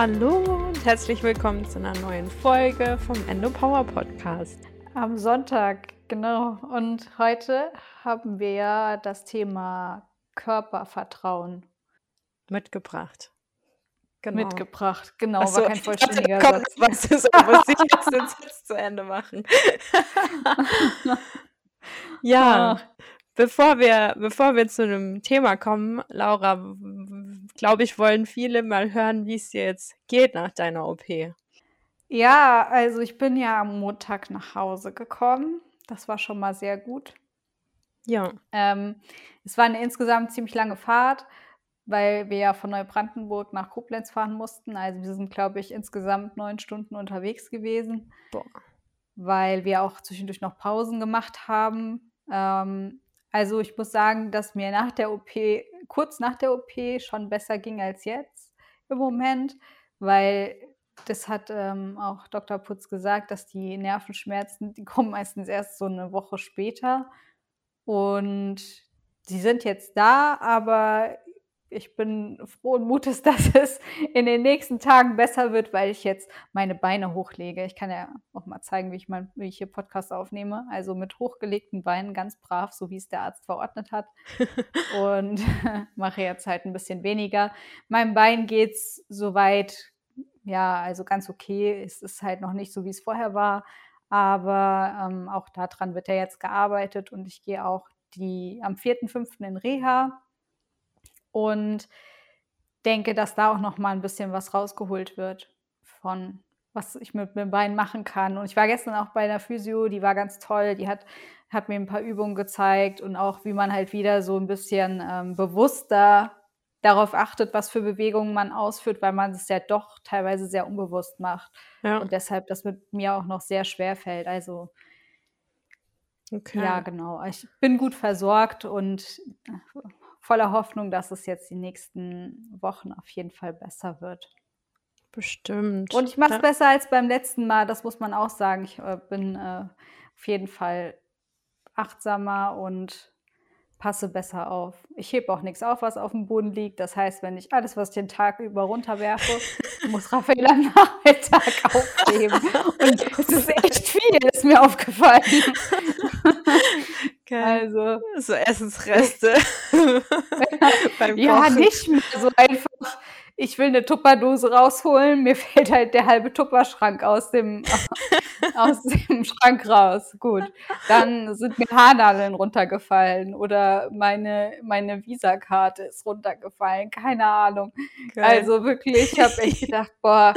Hallo und herzlich willkommen zu einer neuen Folge vom Endo Power Podcast. Am Sonntag, genau. Und heute haben wir ja das Thema Körpervertrauen mitgebracht. Genau. Mitgebracht, genau, so, war kein vollständiger komm, Satz. Was ist, muss ich jetzt den Satz zu Ende machen? ja, Ach. Bevor wir, bevor wir zu einem Thema kommen, Laura, glaube ich, wollen viele mal hören, wie es dir jetzt geht nach deiner OP. Ja, also ich bin ja am Montag nach Hause gekommen. Das war schon mal sehr gut. Ja. Ähm, es war eine insgesamt ziemlich lange Fahrt weil wir ja von Neubrandenburg nach Koblenz fahren mussten. Also wir sind, glaube ich, insgesamt neun Stunden unterwegs gewesen, Boah. weil wir auch zwischendurch noch Pausen gemacht haben. Ähm, also ich muss sagen, dass mir nach der OP, kurz nach der OP schon besser ging als jetzt im Moment, weil das hat ähm, auch Dr. Putz gesagt, dass die Nervenschmerzen, die kommen meistens erst so eine Woche später. Und sie sind jetzt da, aber ich bin frohen Mutes, dass es in den nächsten Tagen besser wird, weil ich jetzt meine Beine hochlege. Ich kann ja auch mal zeigen, wie ich, mein, wie ich hier Podcast aufnehme. Also mit hochgelegten Beinen ganz brav, so wie es der Arzt verordnet hat. Und mache jetzt halt ein bisschen weniger. Meinem Bein geht es soweit, ja, also ganz okay. Es ist halt noch nicht so, wie es vorher war. Aber ähm, auch daran wird ja jetzt gearbeitet und ich gehe auch die am 4.5. in Reha und denke, dass da auch noch mal ein bisschen was rausgeholt wird von was ich mit dem Bein machen kann. Und ich war gestern auch bei der Physio, die war ganz toll. Die hat, hat mir ein paar Übungen gezeigt und auch, wie man halt wieder so ein bisschen ähm, bewusster darauf achtet, was für Bewegungen man ausführt, weil man es ja doch teilweise sehr unbewusst macht. Ja. Und deshalb das mit mir auch noch sehr schwer fällt. Also okay. ja, genau. Ich bin gut versorgt und voller Hoffnung, dass es jetzt die nächsten Wochen auf jeden Fall besser wird. Bestimmt. Und ich mache es ja. besser als beim letzten Mal, das muss man auch sagen. Ich äh, bin äh, auf jeden Fall achtsamer und passe besser auf. Ich hebe auch nichts auf, was auf dem Boden liegt. Das heißt, wenn ich alles, was ich den Tag über runterwerfe, muss Raphael am Nachmittag aufheben. Und es ist echt viel, ist mir aufgefallen. Geil. Also so Essensreste. Ja, nicht mehr so einfach. Ich will eine Tupperdose rausholen, mir fällt halt der halbe Tupperschrank aus dem, aus dem Schrank raus. Gut, dann sind mir Haarnadeln runtergefallen oder meine, meine Visakarte ist runtergefallen, keine Ahnung. Geil. Also wirklich, ich habe echt gedacht, boah,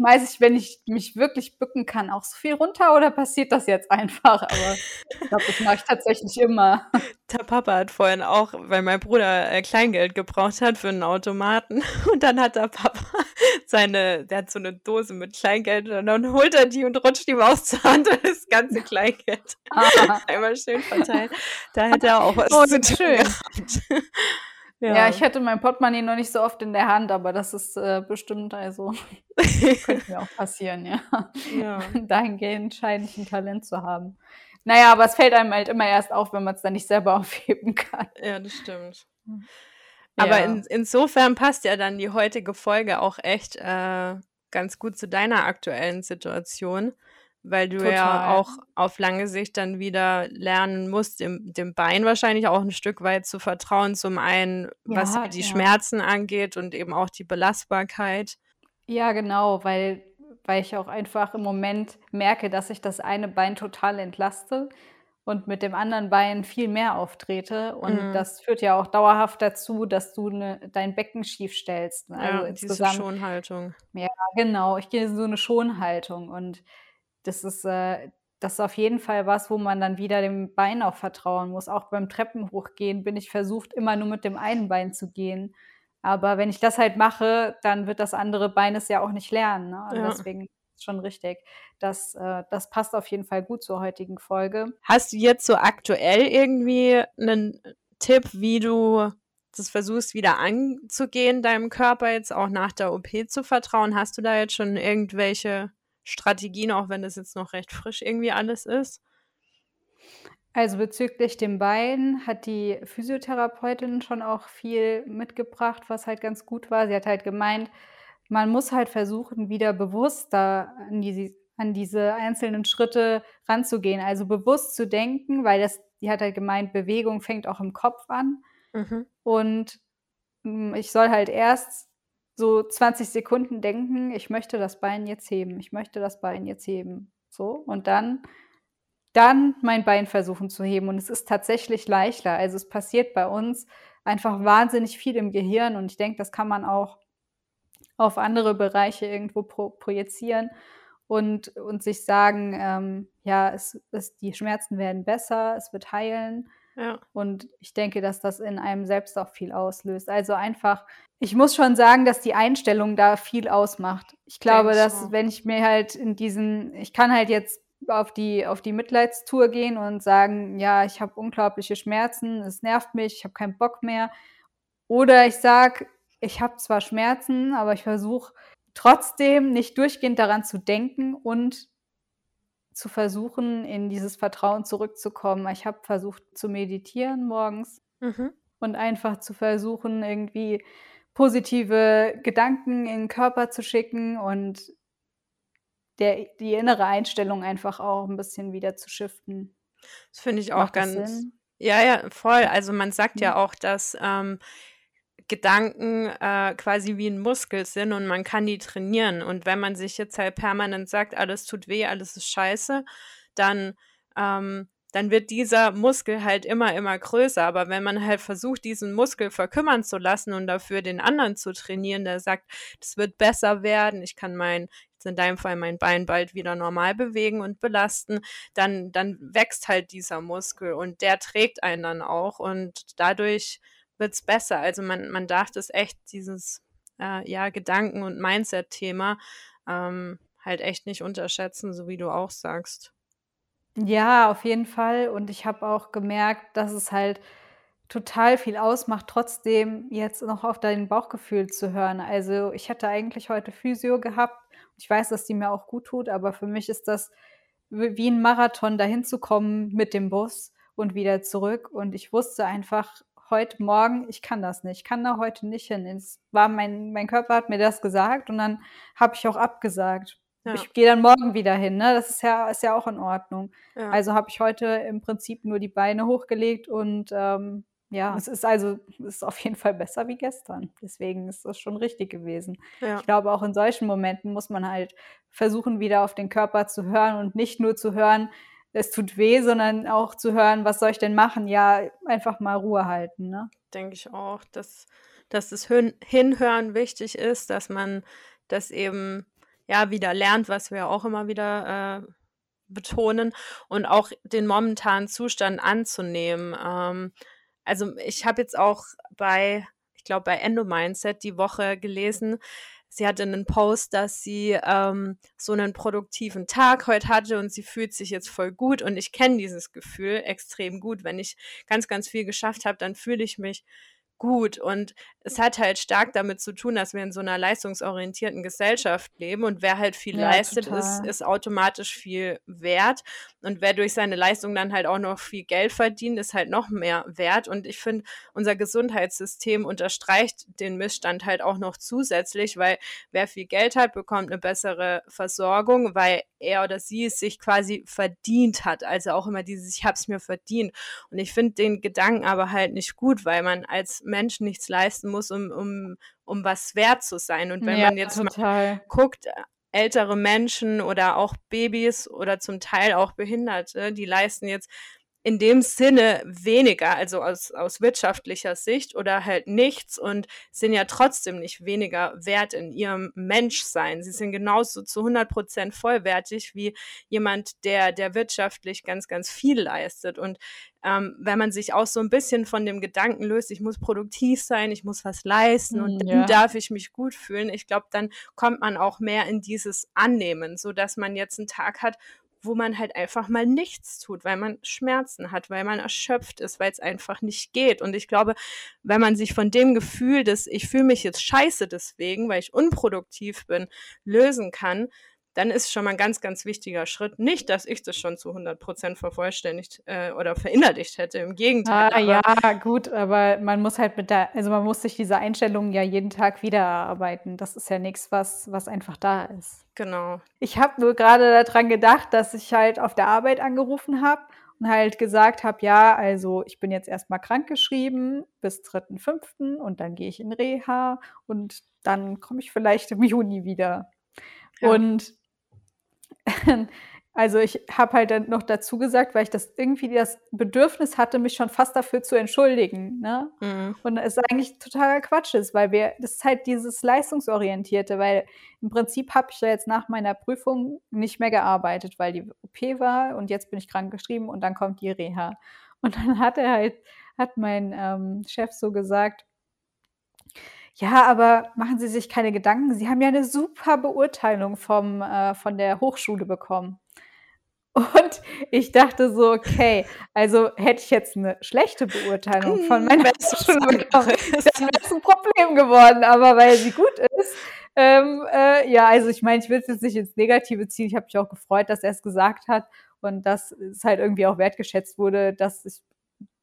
schmeiße ich, wenn ich mich wirklich bücken kann, auch so viel runter oder passiert das jetzt einfach? Aber ich glaube, das mache ich tatsächlich immer. Der Papa hat vorhin auch, weil mein Bruder äh, Kleingeld gebraucht hat für einen Automaten und dann hat der Papa seine, der hat so eine Dose mit Kleingeld und dann holt er die und rutscht ihm aus der Hand und das ganze Kleingeld ah. einmal schön verteilt. Da hätte er auch was oh, zu tun schön. gehabt. Ja. ja. ich hätte mein Portemonnaie noch nicht so oft in der Hand, aber das ist äh, bestimmt, also könnte mir auch passieren, ja. ja. Dahingehend scheine ich ein Talent zu haben. Naja, aber es fällt einem halt immer erst auf, wenn man es dann nicht selber aufheben kann. Ja, das stimmt. Aber ja. in, insofern passt ja dann die heutige Folge auch echt äh, ganz gut zu deiner aktuellen Situation weil du Total. ja auch auf lange Sicht dann wieder lernen musst, dem, dem Bein wahrscheinlich auch ein Stück weit zu vertrauen. Zum einen, ja, was die ja. Schmerzen angeht und eben auch die Belastbarkeit. Ja, genau, weil, weil ich auch einfach im Moment merke, dass ich das eine Bein total entlaste und mit dem anderen Bein viel mehr auftrete. Und mhm. das führt ja auch dauerhaft dazu, dass du ne, dein Becken schief stellst. Also ja, diese Schonhaltung. Ja, genau. Ich gehe in so eine Schonhaltung und das ist, äh, das ist auf jeden Fall was, wo man dann wieder dem Bein auch vertrauen muss. Auch beim Treppenhochgehen bin ich versucht, immer nur mit dem einen Bein zu gehen. Aber wenn ich das halt mache, dann wird das andere Bein es ja auch nicht lernen. Ne? Also ja. Deswegen ist schon richtig. Das, äh, das passt auf jeden Fall gut zur heutigen Folge. Hast du jetzt so aktuell irgendwie einen Tipp, wie du das versuchst wieder anzugehen, deinem Körper jetzt auch nach der OP zu vertrauen? Hast du da jetzt schon irgendwelche Strategien, auch wenn das jetzt noch recht frisch irgendwie alles ist? Also bezüglich dem Bein hat die Physiotherapeutin schon auch viel mitgebracht, was halt ganz gut war. Sie hat halt gemeint, man muss halt versuchen, wieder bewusster an die an diese einzelnen Schritte ranzugehen. Also bewusst zu denken, weil das die hat halt gemeint, Bewegung fängt auch im Kopf an. Mhm. Und, hm, ich soll halt erst so 20 Sekunden denken: „Ich möchte das Bein jetzt heben. Ich möchte das Bein jetzt heben.“ So, und dann dann mein Bein versuchen zu heben. Und es ist tatsächlich leichter. Also, es passiert bei uns einfach wahnsinnig viel im Gehirn und ich denke, das kann man auch auf andere Bereiche irgendwo pro projizieren und, und sich sagen, ähm, ja, es, es, die Schmerzen werden besser, es wird heilen. Ja. Und ich denke, dass das in einem selbst auch viel auslöst. Also einfach, ich muss schon sagen, dass die Einstellung da viel ausmacht. Ich glaube, dass so. wenn ich mir halt in diesen, ich kann halt jetzt auf die, auf die Mitleidstour gehen und sagen, ja, ich habe unglaubliche Schmerzen, es nervt mich, ich habe keinen Bock mehr. Oder ich sage, ich habe zwar Schmerzen, aber ich versuche trotzdem nicht durchgehend daran zu denken und zu versuchen, in dieses Vertrauen zurückzukommen. Ich habe versucht zu meditieren morgens mhm. und einfach zu versuchen, irgendwie positive Gedanken in den Körper zu schicken und der, die innere Einstellung einfach auch ein bisschen wieder zu shiften. Das finde ich auch Macht ganz. Ja, ja, voll. Also man sagt mhm. ja auch, dass ähm, Gedanken äh, quasi wie ein Muskel sind und man kann die trainieren. Und wenn man sich jetzt halt permanent sagt, alles tut weh, alles ist scheiße, dann, ähm, dann wird dieser Muskel halt immer, immer größer. Aber wenn man halt versucht, diesen Muskel verkümmern zu lassen und dafür den anderen zu trainieren, der sagt, das wird besser werden, ich kann mein, jetzt in deinem Fall mein Bein bald wieder normal bewegen und belasten, dann, dann wächst halt dieser Muskel und der trägt einen dann auch und dadurch wird es besser. Also man, man darf das echt, dieses äh, ja, Gedanken- und Mindset-Thema ähm, halt echt nicht unterschätzen, so wie du auch sagst. Ja, auf jeden Fall. Und ich habe auch gemerkt, dass es halt total viel ausmacht, trotzdem jetzt noch auf dein Bauchgefühl zu hören. Also ich hatte eigentlich heute Physio gehabt. Ich weiß, dass die mir auch gut tut, aber für mich ist das wie ein Marathon, dahin zu kommen mit dem Bus und wieder zurück. Und ich wusste einfach, heute Morgen, ich kann das nicht, ich kann da heute nicht hin. Es war mein, mein Körper hat mir das gesagt und dann habe ich auch abgesagt. Ja. Ich gehe dann morgen wieder hin, ne? Das ist ja, ist ja auch in Ordnung. Ja. Also habe ich heute im Prinzip nur die Beine hochgelegt und ähm, ja, es ist also es ist auf jeden Fall besser wie gestern. Deswegen ist das schon richtig gewesen. Ja. Ich glaube, auch in solchen Momenten muss man halt versuchen, wieder auf den Körper zu hören und nicht nur zu hören, es tut weh, sondern auch zu hören, was soll ich denn machen? Ja, einfach mal Ruhe halten, ne? Denke ich auch, dass, dass das Hinhören wichtig ist, dass man das eben ja wieder lernt, was wir auch immer wieder äh, betonen und auch den momentanen Zustand anzunehmen. Ähm, also ich habe jetzt auch bei, ich glaube, bei Endo Mindset die Woche gelesen, sie hatte einen Post, dass sie ähm, so einen produktiven Tag heute hatte und sie fühlt sich jetzt voll gut und ich kenne dieses Gefühl extrem gut. Wenn ich ganz, ganz viel geschafft habe, dann fühle ich mich gut. Und es hat halt stark damit zu tun, dass wir in so einer leistungsorientierten Gesellschaft leben und wer halt viel ja, leistet, ist, ist automatisch viel wert. Und wer durch seine Leistung dann halt auch noch viel Geld verdient, ist halt noch mehr wert. Und ich finde, unser Gesundheitssystem unterstreicht den Missstand halt auch noch zusätzlich, weil wer viel Geld hat, bekommt eine bessere Versorgung, weil er oder sie es sich quasi verdient hat. Also auch immer dieses, ich habe es mir verdient. Und ich finde den Gedanken aber halt nicht gut, weil man als Mensch nichts leisten muss, um, um, um was wert zu sein. Und wenn ja, man jetzt total. mal guckt, ältere Menschen oder auch Babys oder zum Teil auch Behinderte, die leisten jetzt in dem Sinne weniger, also aus, aus wirtschaftlicher Sicht oder halt nichts und sind ja trotzdem nicht weniger wert in ihrem Menschsein. Sie sind genauso zu 100 Prozent vollwertig wie jemand, der, der wirtschaftlich ganz, ganz viel leistet. Und ähm, wenn man sich auch so ein bisschen von dem Gedanken löst, ich muss produktiv sein, ich muss was leisten und hm, ja. dann darf ich mich gut fühlen, ich glaube, dann kommt man auch mehr in dieses Annehmen, so dass man jetzt einen Tag hat, wo man halt einfach mal nichts tut, weil man Schmerzen hat, weil man erschöpft ist, weil es einfach nicht geht. Und ich glaube, wenn man sich von dem Gefühl, dass ich fühle mich jetzt scheiße deswegen, weil ich unproduktiv bin, lösen kann, dann ist schon mal ein ganz, ganz wichtiger Schritt. Nicht, dass ich das schon zu 100 Prozent vervollständigt äh, oder verinnerlicht hätte, im Gegenteil. Ah, ja, gut, aber man muss halt mit der, also man muss sich diese Einstellung ja jeden Tag wieder erarbeiten. Das ist ja nichts, was, was einfach da ist. Genau. Ich habe nur gerade daran gedacht, dass ich halt auf der Arbeit angerufen habe und halt gesagt habe, ja, also ich bin jetzt erstmal krankgeschrieben bis 3.5. und dann gehe ich in Reha und dann komme ich vielleicht im Juni wieder. Ja. Und also ich habe halt dann noch dazu gesagt, weil ich das irgendwie das Bedürfnis hatte, mich schon fast dafür zu entschuldigen. Ne? Mhm. Und es eigentlich totaler Quatsch ist, weil wir, das ist halt dieses Leistungsorientierte, weil im Prinzip habe ich ja jetzt nach meiner Prüfung nicht mehr gearbeitet, weil die OP war und jetzt bin ich krank geschrieben und dann kommt die Reha. Und dann hat er halt, hat mein ähm, Chef so gesagt, ja, aber machen Sie sich keine Gedanken. Sie haben ja eine super Beurteilung vom, äh, von der Hochschule bekommen. Und ich dachte so, okay, also hätte ich jetzt eine schlechte Beurteilung von meiner Hochschule bekommen, dann wäre es ein Problem geworden. Aber weil sie gut ist, ähm, äh, ja, also ich meine, ich will es jetzt nicht ins Negative ziehen. Ich habe mich auch gefreut, dass er es gesagt hat und dass es halt irgendwie auch wertgeschätzt wurde, dass ich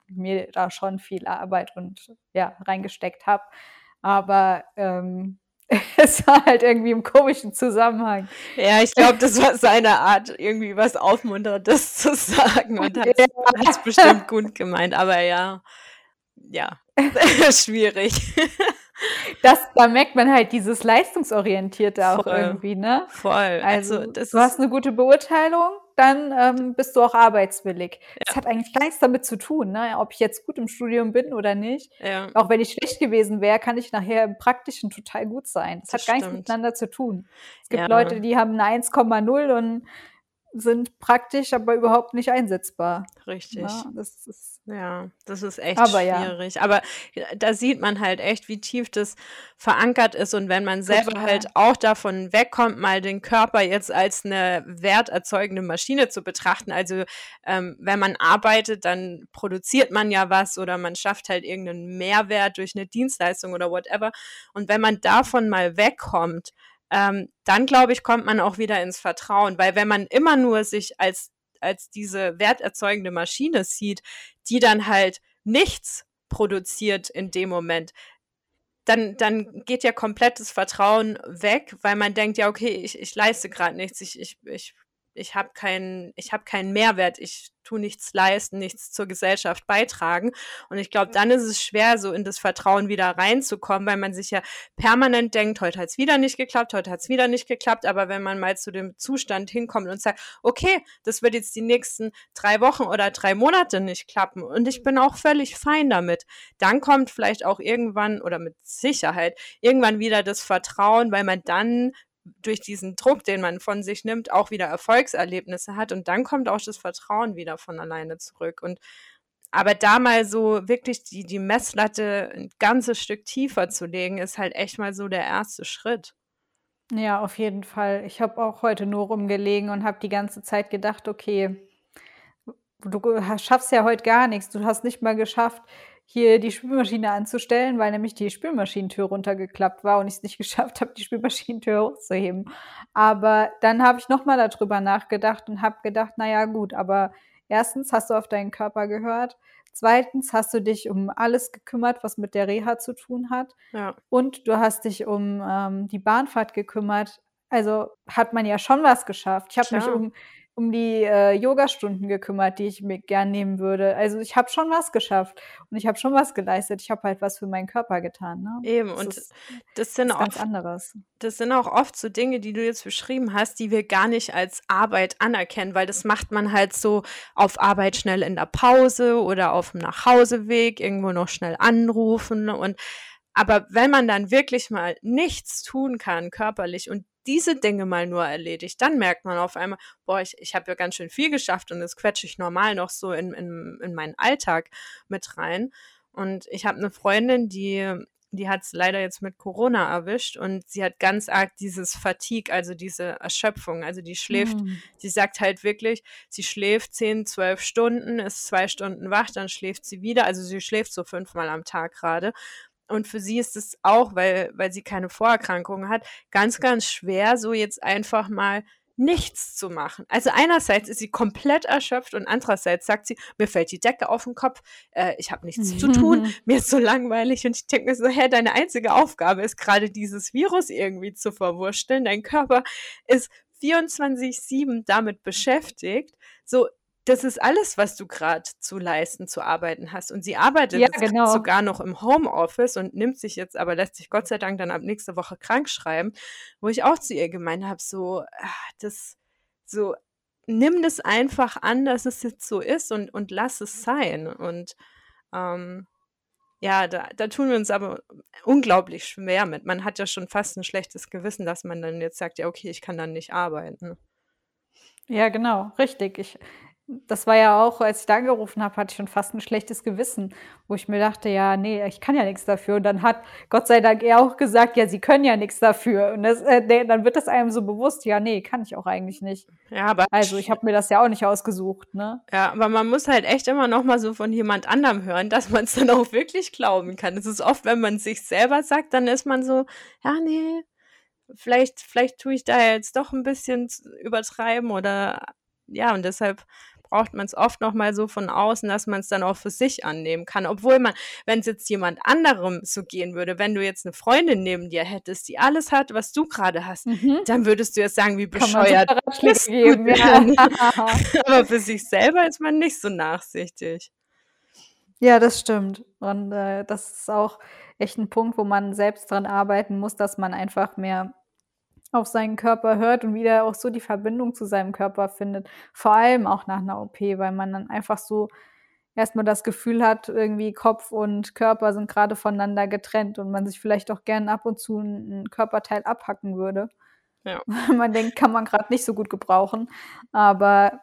mir da schon viel Arbeit und ja reingesteckt habe aber ähm, es war halt irgendwie im komischen Zusammenhang. Ja, ich glaube, das war seine Art, irgendwie was Aufmunterndes zu sagen und hat es ja. bestimmt gut gemeint, aber ja, ja, schwierig. Das, da merkt man halt dieses Leistungsorientierte auch Voll. irgendwie, ne? Voll. Also, also du hast eine gute Beurteilung, dann ähm, bist du auch arbeitswillig. Ja. Das hat eigentlich gar nichts damit zu tun, ne? ob ich jetzt gut im Studium bin oder nicht. Ja. Auch wenn ich schlecht gewesen wäre, kann ich nachher im Praktischen total gut sein. Das, das hat gar nichts miteinander zu tun. Es gibt ja. Leute, die haben eine 1,0 und sind praktisch, aber überhaupt nicht einsetzbar. Richtig. Ja, das ist, ja, das ist echt aber schwierig. Ja. Aber da sieht man halt echt, wie tief das verankert ist. Und wenn man selber Total. halt auch davon wegkommt, mal den Körper jetzt als eine werterzeugende Maschine zu betrachten. Also ähm, wenn man arbeitet, dann produziert man ja was oder man schafft halt irgendeinen Mehrwert durch eine Dienstleistung oder whatever. Und wenn man davon mal wegkommt, ähm, dann glaube ich, kommt man auch wieder ins Vertrauen, weil wenn man immer nur sich als, als diese werterzeugende Maschine sieht, die dann halt nichts produziert in dem Moment, dann, dann geht ja komplettes Vertrauen weg, weil man denkt, ja, okay, ich, ich leiste gerade nichts, ich, ich, ich ich habe keinen, ich habe keinen Mehrwert, ich tue nichts leisten, nichts zur Gesellschaft beitragen. Und ich glaube, dann ist es schwer, so in das Vertrauen wieder reinzukommen, weil man sich ja permanent denkt, heute hat es wieder nicht geklappt, heute hat es wieder nicht geklappt. Aber wenn man mal zu dem Zustand hinkommt und sagt, okay, das wird jetzt die nächsten drei Wochen oder drei Monate nicht klappen und ich bin auch völlig fein damit, dann kommt vielleicht auch irgendwann oder mit Sicherheit irgendwann wieder das Vertrauen, weil man dann durch diesen Druck, den man von sich nimmt, auch wieder Erfolgserlebnisse hat und dann kommt auch das Vertrauen wieder von alleine zurück. Und aber da mal so wirklich die, die Messlatte ein ganzes Stück tiefer zu legen, ist halt echt mal so der erste Schritt. Ja, auf jeden Fall. Ich habe auch heute nur rumgelegen und habe die ganze Zeit gedacht, okay, du schaffst ja heute gar nichts. Du hast nicht mal geschafft, hier die Spülmaschine anzustellen, weil nämlich die Spülmaschinentür runtergeklappt war und ich es nicht geschafft habe, die Spülmaschinentür hochzuheben. Aber dann habe ich nochmal darüber nachgedacht und habe gedacht, naja gut, aber erstens hast du auf deinen Körper gehört, zweitens hast du dich um alles gekümmert, was mit der Reha zu tun hat ja. und du hast dich um ähm, die Bahnfahrt gekümmert. Also hat man ja schon was geschafft. Ich habe mich um um die äh, Yogastunden gekümmert, die ich mir gern nehmen würde. Also ich habe schon was geschafft und ich habe schon was geleistet. Ich habe halt was für meinen Körper getan. Ne? Eben das und ist, das sind auch anderes. Das sind auch oft so Dinge, die du jetzt beschrieben hast, die wir gar nicht als Arbeit anerkennen, weil das macht man halt so auf Arbeit schnell in der Pause oder auf dem Nachhauseweg irgendwo noch schnell anrufen und aber wenn man dann wirklich mal nichts tun kann körperlich und diese Dinge mal nur erledigt, dann merkt man auf einmal, boah, ich, ich habe ja ganz schön viel geschafft und das quetsche ich normal noch so in, in, in meinen Alltag mit rein. Und ich habe eine Freundin, die die hat es leider jetzt mit Corona erwischt und sie hat ganz arg dieses Fatigue, also diese Erschöpfung. Also die schläft, sie sagt halt wirklich, sie schläft 10, 12 Stunden, ist zwei Stunden wach, dann schläft sie wieder. Also sie schläft so fünfmal am Tag gerade. Und für sie ist es auch, weil, weil sie keine Vorerkrankungen hat, ganz, ganz schwer, so jetzt einfach mal nichts zu machen. Also einerseits ist sie komplett erschöpft und andererseits sagt sie, mir fällt die Decke auf den Kopf, äh, ich habe nichts zu tun, mir ist so langweilig und ich denke mir so, hä, deine einzige Aufgabe ist gerade dieses Virus irgendwie zu verwurschteln. Dein Körper ist 24-7 damit beschäftigt. So, das ist alles, was du gerade zu leisten, zu arbeiten hast. Und sie arbeitet ja, genau. sogar noch im Homeoffice und nimmt sich jetzt, aber lässt sich Gott sei Dank dann ab nächste Woche krank schreiben, wo ich auch zu ihr gemeint habe, so, ach, das, so, nimm das einfach an, dass es jetzt so ist und, und lass es sein. Und ähm, ja, da, da tun wir uns aber unglaublich schwer mit. Man hat ja schon fast ein schlechtes Gewissen, dass man dann jetzt sagt, ja, okay, ich kann dann nicht arbeiten. Ja, genau, richtig. Ich, das war ja auch, als ich da angerufen habe, hatte ich schon fast ein schlechtes Gewissen, wo ich mir dachte, ja, nee, ich kann ja nichts dafür. Und dann hat Gott sei Dank er auch gesagt, ja, sie können ja nichts dafür. Und das, äh, dann wird das einem so bewusst, ja, nee, kann ich auch eigentlich nicht. Ja, aber also ich habe mir das ja auch nicht ausgesucht, ne? Ja, aber man muss halt echt immer noch mal so von jemand anderem hören, dass man es dann auch wirklich glauben kann. Es ist oft, wenn man sich selber sagt, dann ist man so, ja, nee, vielleicht, vielleicht tue ich da jetzt doch ein bisschen übertreiben oder ja, und deshalb braucht man es oft noch mal so von außen, dass man es dann auch für sich annehmen kann. Obwohl man, wenn es jetzt jemand anderem so gehen würde, wenn du jetzt eine Freundin neben dir hättest, die alles hat, was du gerade hast, mhm. dann würdest du jetzt sagen, wie bescheuert. Bist geben, ja. Aber für sich selber ist man nicht so nachsichtig. Ja, das stimmt. Und äh, das ist auch echt ein Punkt, wo man selbst dran arbeiten muss, dass man einfach mehr auf seinen Körper hört und wieder auch so die Verbindung zu seinem Körper findet. Vor allem auch nach einer OP, weil man dann einfach so erstmal das Gefühl hat, irgendwie Kopf und Körper sind gerade voneinander getrennt und man sich vielleicht auch gern ab und zu ein Körperteil abhacken würde. Ja. man denkt, kann man gerade nicht so gut gebrauchen. Aber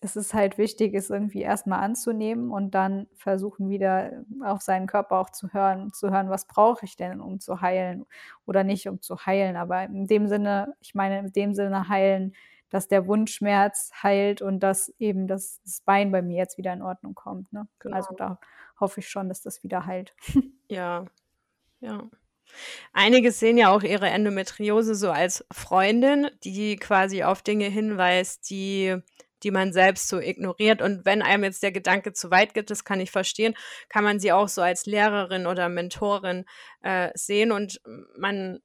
es ist halt wichtig, es irgendwie erstmal anzunehmen und dann versuchen wieder auf seinen Körper auch zu hören, zu hören, was brauche ich denn, um zu heilen oder nicht, um zu heilen. Aber in dem Sinne, ich meine, in dem Sinne heilen, dass der Wundschmerz heilt und dass eben das, das Bein bei mir jetzt wieder in Ordnung kommt. Ne? Genau. Also da hoffe ich schon, dass das wieder heilt. Ja, ja. Einige sehen ja auch ihre Endometriose so als Freundin, die quasi auf Dinge hinweist, die die man selbst so ignoriert. Und wenn einem jetzt der Gedanke zu weit geht, das kann ich verstehen, kann man sie auch so als Lehrerin oder Mentorin äh, sehen und man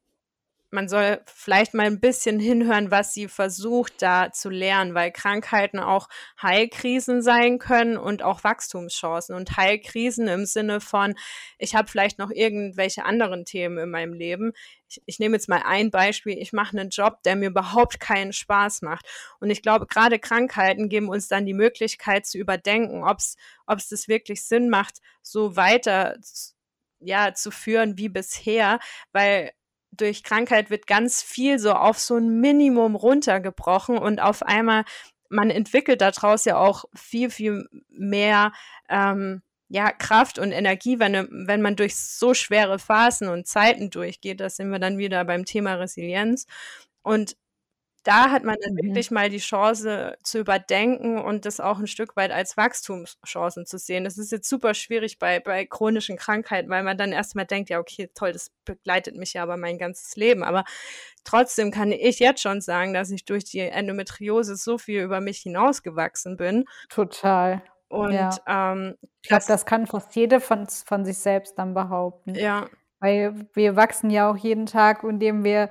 man soll vielleicht mal ein bisschen hinhören, was sie versucht da zu lernen, weil Krankheiten auch Heilkrisen sein können und auch Wachstumschancen. Und Heilkrisen im Sinne von, ich habe vielleicht noch irgendwelche anderen Themen in meinem Leben. Ich, ich nehme jetzt mal ein Beispiel. Ich mache einen Job, der mir überhaupt keinen Spaß macht. Und ich glaube, gerade Krankheiten geben uns dann die Möglichkeit zu überdenken, ob es das wirklich Sinn macht, so weiter ja, zu führen wie bisher, weil durch Krankheit wird ganz viel so auf so ein Minimum runtergebrochen und auf einmal, man entwickelt daraus ja auch viel, viel mehr ähm, ja, Kraft und Energie, wenn, wenn man durch so schwere Phasen und Zeiten durchgeht. Da sind wir dann wieder beim Thema Resilienz. Und da hat man dann mhm. wirklich mal die Chance zu überdenken und das auch ein Stück weit als Wachstumschancen zu sehen. Das ist jetzt super schwierig bei, bei chronischen Krankheiten, weil man dann erstmal denkt, ja, okay, toll, das begleitet mich ja aber mein ganzes Leben. Aber trotzdem kann ich jetzt schon sagen, dass ich durch die Endometriose so viel über mich hinausgewachsen bin. Total. Und ja. ähm, ich glaube, das kann fast jede von, von sich selbst dann behaupten. Ja. Weil wir wachsen ja auch jeden Tag, indem wir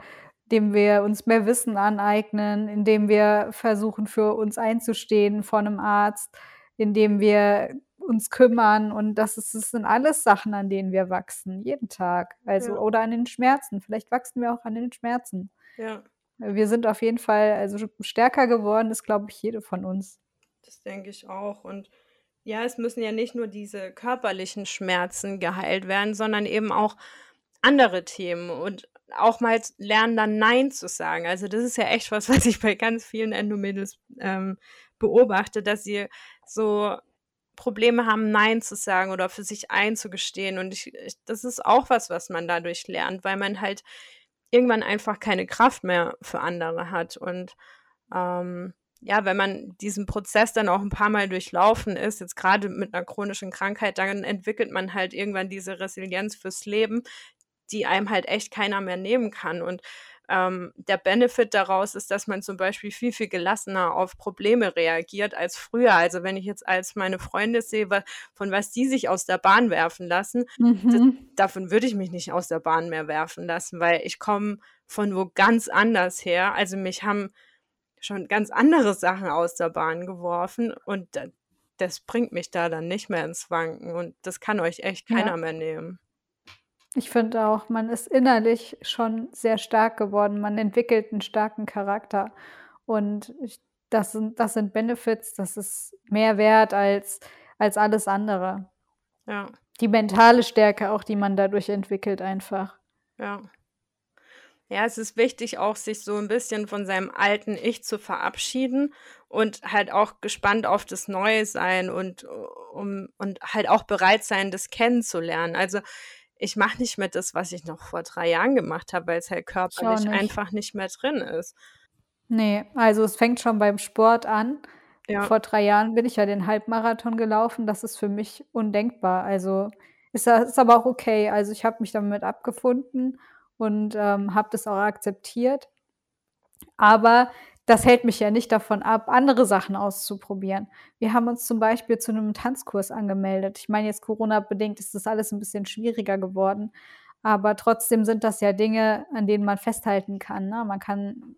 indem wir uns mehr Wissen aneignen, indem wir versuchen, für uns einzustehen vor einem Arzt, indem wir uns kümmern und das, ist, das sind alles Sachen, an denen wir wachsen, jeden Tag. Also, ja. oder an den Schmerzen. Vielleicht wachsen wir auch an den Schmerzen. Ja. Wir sind auf jeden Fall, also stärker geworden ist, glaube ich, jede von uns. Das denke ich auch. Und ja, es müssen ja nicht nur diese körperlichen Schmerzen geheilt werden, sondern eben auch andere Themen. Und auch mal lernen, dann Nein zu sagen. Also das ist ja echt was, was ich bei ganz vielen Endomädels ähm, beobachte, dass sie so Probleme haben, Nein zu sagen oder für sich einzugestehen. Und ich, ich, das ist auch was, was man dadurch lernt, weil man halt irgendwann einfach keine Kraft mehr für andere hat. Und ähm, ja, wenn man diesen Prozess dann auch ein paar Mal durchlaufen ist, jetzt gerade mit einer chronischen Krankheit, dann entwickelt man halt irgendwann diese Resilienz fürs Leben, die einem halt echt keiner mehr nehmen kann. Und ähm, der Benefit daraus ist, dass man zum Beispiel viel, viel gelassener auf Probleme reagiert als früher. Also wenn ich jetzt als meine Freunde sehe, von was die sich aus der Bahn werfen lassen, mhm. davon würde ich mich nicht aus der Bahn mehr werfen lassen, weil ich komme von wo ganz anders her. Also mich haben schon ganz andere Sachen aus der Bahn geworfen und das bringt mich da dann nicht mehr ins Wanken und das kann euch echt keiner ja. mehr nehmen. Ich finde auch, man ist innerlich schon sehr stark geworden. Man entwickelt einen starken Charakter und ich, das sind, das sind Benefits, das ist mehr wert als, als alles andere. Ja. Die mentale Stärke auch, die man dadurch entwickelt einfach. Ja. Ja, es ist wichtig, auch sich so ein bisschen von seinem alten Ich zu verabschieden und halt auch gespannt auf das Neue sein und, um, und halt auch bereit sein, das kennenzulernen. Also ich mache nicht mehr das, was ich noch vor drei Jahren gemacht habe, weil es halt körperlich nicht. einfach nicht mehr drin ist. Nee, also es fängt schon beim Sport an. Ja. Vor drei Jahren bin ich ja den Halbmarathon gelaufen. Das ist für mich undenkbar. Also ist, ist aber auch okay. Also ich habe mich damit abgefunden und ähm, habe das auch akzeptiert. Aber das hält mich ja nicht davon ab, andere Sachen auszuprobieren. Wir haben uns zum Beispiel zu einem Tanzkurs angemeldet. Ich meine, jetzt Corona-bedingt ist das alles ein bisschen schwieriger geworden. Aber trotzdem sind das ja Dinge, an denen man festhalten kann. Ne? Man kann.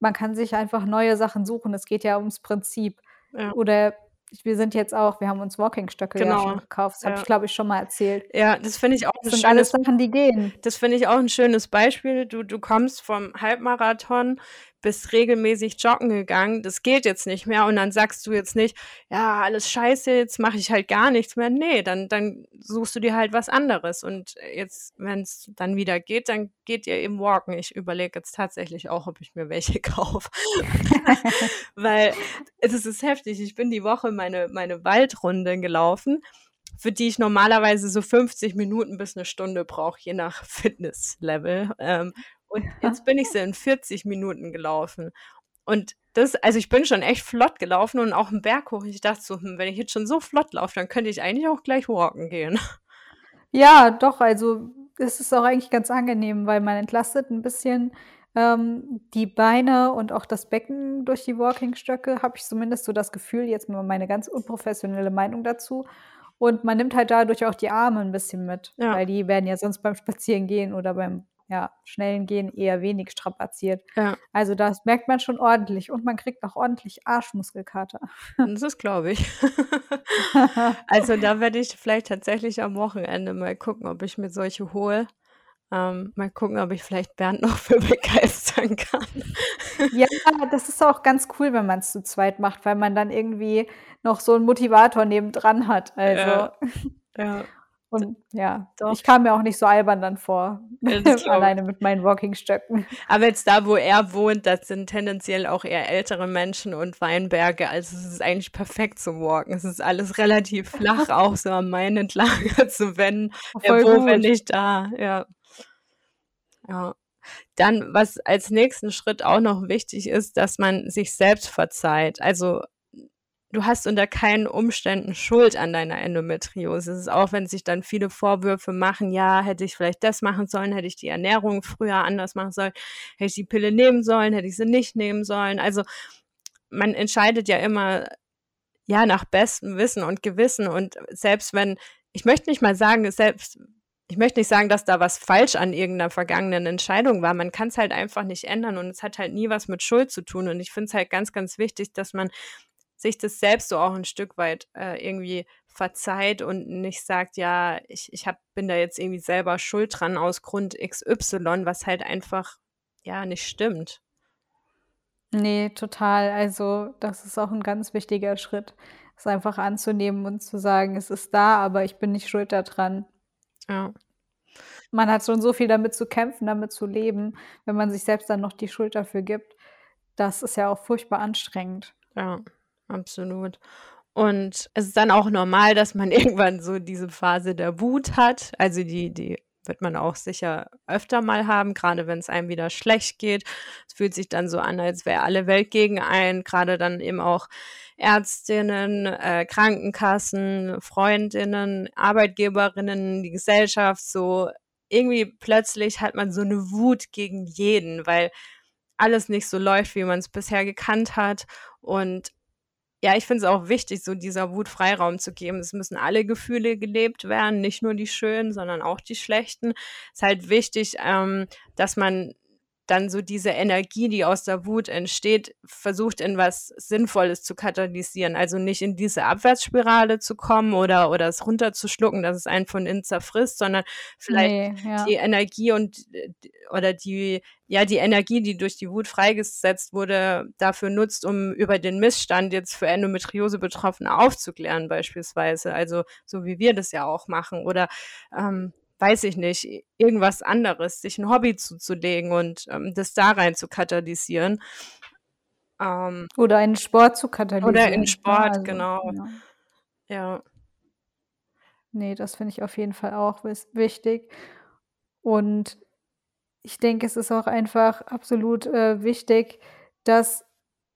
Man kann sich einfach neue Sachen suchen. Es geht ja ums Prinzip. Ja. Oder wir sind jetzt auch, wir haben uns Walkingstöcke genau. ja gekauft. Das ja. habe ich, glaube ich, schon mal erzählt. Ja, das finde ich auch das ein sind schönes, alles Sachen, die gehen. Das finde ich auch ein schönes Beispiel. Du, du kommst vom Halbmarathon bist regelmäßig joggen gegangen, das geht jetzt nicht mehr und dann sagst du jetzt nicht, ja, alles scheiße, jetzt mache ich halt gar nichts mehr. Nee, dann, dann suchst du dir halt was anderes und jetzt, wenn es dann wieder geht, dann geht ihr eben walken. Ich überlege jetzt tatsächlich auch, ob ich mir welche kaufe. Weil es ist heftig. Ich bin die Woche meine, meine Waldrunde gelaufen für die ich normalerweise so 50 Minuten bis eine Stunde brauche, je nach Fitnesslevel. Ähm, und jetzt bin ich so in 40 Minuten gelaufen. Und das, also ich bin schon echt flott gelaufen und auch einen Berg hoch. Ich dachte so, hm, wenn ich jetzt schon so flott laufe, dann könnte ich eigentlich auch gleich walken gehen. Ja, doch, also es ist auch eigentlich ganz angenehm, weil man entlastet ein bisschen ähm, die Beine und auch das Becken durch die Walkingstöcke, habe ich zumindest so das Gefühl, jetzt mal meine ganz unprofessionelle Meinung dazu. Und man nimmt halt dadurch auch die Arme ein bisschen mit, ja. weil die werden ja sonst beim Spazierengehen oder beim ja, schnellen Gehen eher wenig strapaziert. Ja. Also das merkt man schon ordentlich und man kriegt auch ordentlich Arschmuskelkater. Das ist, glaube ich. also da werde ich vielleicht tatsächlich am Wochenende mal gucken, ob ich mir solche hole. Ähm, mal gucken, ob ich vielleicht Bernd noch für begeistern kann. Ja, das ist auch ganz cool, wenn man es zu zweit macht, weil man dann irgendwie noch so einen Motivator nebendran hat. Also. Ja. ja. Und ja, Doch. ich kam mir auch nicht so albern dann vor, alleine mit meinen Walkingstöcken. Aber jetzt da, wo er wohnt, das sind tendenziell auch eher ältere Menschen und Weinberge. Also es ist eigentlich perfekt zum Walken. Es ist alles relativ flach, auch so am Main entlang. Also wenn, Voll wo, wenn nicht da, ja. Ja. Dann, was als nächsten Schritt auch noch wichtig ist, dass man sich selbst verzeiht. Also du hast unter keinen Umständen Schuld an deiner Endometriose. Auch, wenn sich dann viele Vorwürfe machen, ja, hätte ich vielleicht das machen sollen, hätte ich die Ernährung früher anders machen sollen, hätte ich die Pille nehmen sollen, hätte ich sie nicht nehmen sollen. Also man entscheidet ja immer, ja, nach bestem Wissen und Gewissen. Und selbst wenn, ich möchte nicht mal sagen, selbst ich möchte nicht sagen, dass da was falsch an irgendeiner vergangenen Entscheidung war. Man kann es halt einfach nicht ändern und es hat halt nie was mit Schuld zu tun. Und ich finde es halt ganz, ganz wichtig, dass man sich das selbst so auch ein Stück weit äh, irgendwie verzeiht und nicht sagt, ja, ich, ich hab, bin da jetzt irgendwie selber schuld dran aus Grund XY, was halt einfach, ja, nicht stimmt. Nee, total. Also, das ist auch ein ganz wichtiger Schritt, es einfach anzunehmen und zu sagen, es ist da, aber ich bin nicht schuld daran. Ja. Man hat schon so viel damit zu kämpfen, damit zu leben, wenn man sich selbst dann noch die Schuld dafür gibt. Das ist ja auch furchtbar anstrengend. Ja absolut. Und es ist dann auch normal, dass man irgendwann so diese Phase der Wut hat, also die, die wird man auch sicher öfter mal haben, gerade wenn es einem wieder schlecht geht. Es fühlt sich dann so an, als wäre alle Welt gegen einen, gerade dann eben auch Ärztinnen, äh, Krankenkassen, Freundinnen, Arbeitgeberinnen, die Gesellschaft, so irgendwie plötzlich hat man so eine Wut gegen jeden, weil alles nicht so läuft, wie man es bisher gekannt hat. Und ja, ich finde es auch wichtig, so dieser Wut Freiraum zu geben. Es müssen alle Gefühle gelebt werden, nicht nur die schönen, sondern auch die schlechten. Es ist halt wichtig, ähm, dass man dann so diese Energie, die aus der Wut entsteht, versucht in was Sinnvolles zu katalysieren. Also nicht in diese Abwärtsspirale zu kommen oder, oder es runterzuschlucken, dass es einen von innen zerfrisst, sondern vielleicht nee, ja. die Energie und oder die, ja, die Energie, die durch die Wut freigesetzt wurde, dafür nutzt, um über den Missstand jetzt für Endometriose-Betroffene aufzuklären, beispielsweise. Also so wie wir das ja auch machen. Oder ähm, weiß ich nicht, irgendwas anderes, sich ein Hobby zuzulegen und ähm, das da rein zu katalysieren. Ähm, oder einen Sport zu katalysieren. Oder in Sport, also, genau. Ja. ja. Nee, das finde ich auf jeden Fall auch wichtig. Und ich denke, es ist auch einfach absolut äh, wichtig, dass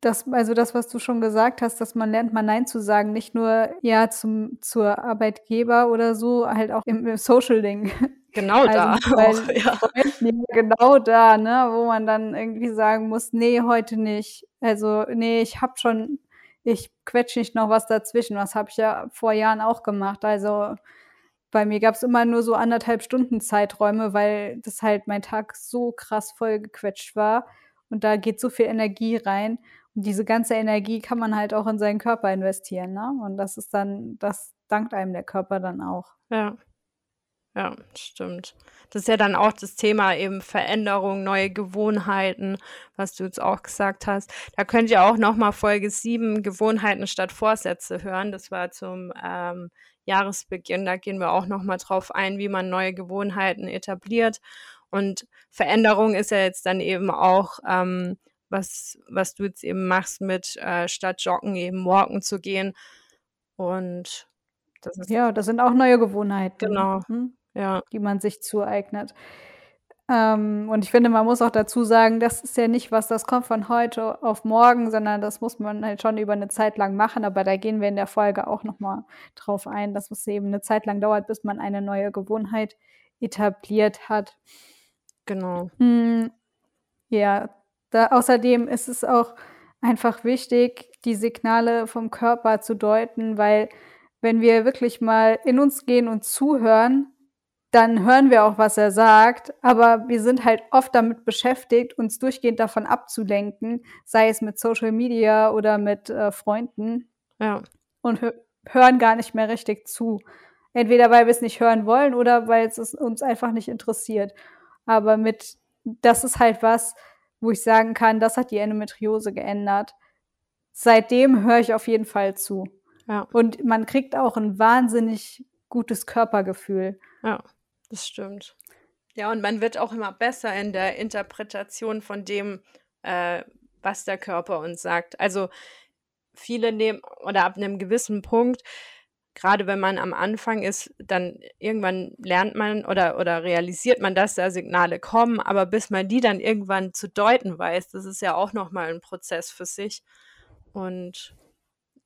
das, also das, was du schon gesagt hast, dass man lernt, mal Nein zu sagen, nicht nur ja zum zur Arbeitgeber oder so, halt auch im, im Social-Ding. Genau also, da. Auch, ja. genau da, ne, wo man dann irgendwie sagen muss, nee, heute nicht. Also, nee, ich hab schon, ich quetsche nicht noch was dazwischen. Was habe ich ja vor Jahren auch gemacht. Also bei mir gab es immer nur so anderthalb Stunden Zeiträume, weil das halt mein Tag so krass voll gequetscht war. Und da geht so viel Energie rein diese ganze Energie kann man halt auch in seinen Körper investieren, ne? Und das ist dann, das dankt einem der Körper dann auch. Ja. Ja, stimmt. Das ist ja dann auch das Thema eben Veränderung, neue Gewohnheiten, was du jetzt auch gesagt hast. Da könnt ihr auch nochmal Folge 7 Gewohnheiten statt Vorsätze hören. Das war zum ähm, Jahresbeginn. Da gehen wir auch nochmal drauf ein, wie man neue Gewohnheiten etabliert. Und Veränderung ist ja jetzt dann eben auch ähm, was, was du jetzt eben machst mit äh, statt Joggen eben walken zu gehen. Und das ist. Ja, das sind auch neue Gewohnheiten. Genau. Hm, ja. Die man sich zueignet. Ähm, und ich finde, man muss auch dazu sagen, das ist ja nicht was, das kommt von heute auf morgen, sondern das muss man halt schon über eine Zeit lang machen. Aber da gehen wir in der Folge auch nochmal drauf ein, dass es eben eine Zeit lang dauert, bis man eine neue Gewohnheit etabliert hat. Genau. Hm, ja, da, außerdem ist es auch einfach wichtig, die Signale vom Körper zu deuten, weil wenn wir wirklich mal in uns gehen und zuhören, dann hören wir auch, was er sagt, aber wir sind halt oft damit beschäftigt, uns durchgehend davon abzulenken, sei es mit Social Media oder mit äh, Freunden. Ja. Und hö hören gar nicht mehr richtig zu. Entweder weil wir es nicht hören wollen oder weil es uns einfach nicht interessiert. Aber mit, das ist halt was, wo ich sagen kann, das hat die Endometriose geändert. Seitdem höre ich auf jeden Fall zu. Ja. Und man kriegt auch ein wahnsinnig gutes Körpergefühl. Ja, das stimmt. Ja, und man wird auch immer besser in der Interpretation von dem, äh, was der Körper uns sagt. Also viele nehmen oder ab einem gewissen Punkt gerade wenn man am Anfang ist, dann irgendwann lernt man oder, oder realisiert man, dass da Signale kommen, aber bis man die dann irgendwann zu deuten weiß, das ist ja auch nochmal ein Prozess für sich. Und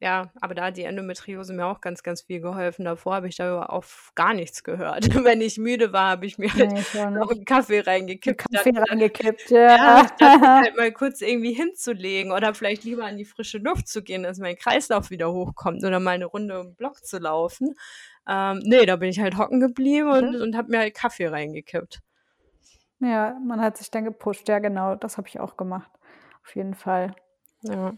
ja, aber da hat die Endometriose mir auch ganz, ganz viel geholfen. Davor habe ich da auf gar nichts gehört. Wenn ich müde war, habe ich mir halt nee, noch einen Kaffee reingekippt. Kaffee dann, reingekippt, ja. ja halt mal kurz irgendwie hinzulegen oder vielleicht lieber an die frische Luft zu gehen, dass mein Kreislauf wieder hochkommt oder mal eine Runde im Block zu laufen. Ähm, nee, da bin ich halt hocken geblieben und, mhm. und habe mir halt Kaffee reingekippt. Ja, man hat sich dann gepusht. Ja, genau, das habe ich auch gemacht. Auf jeden Fall. Ja.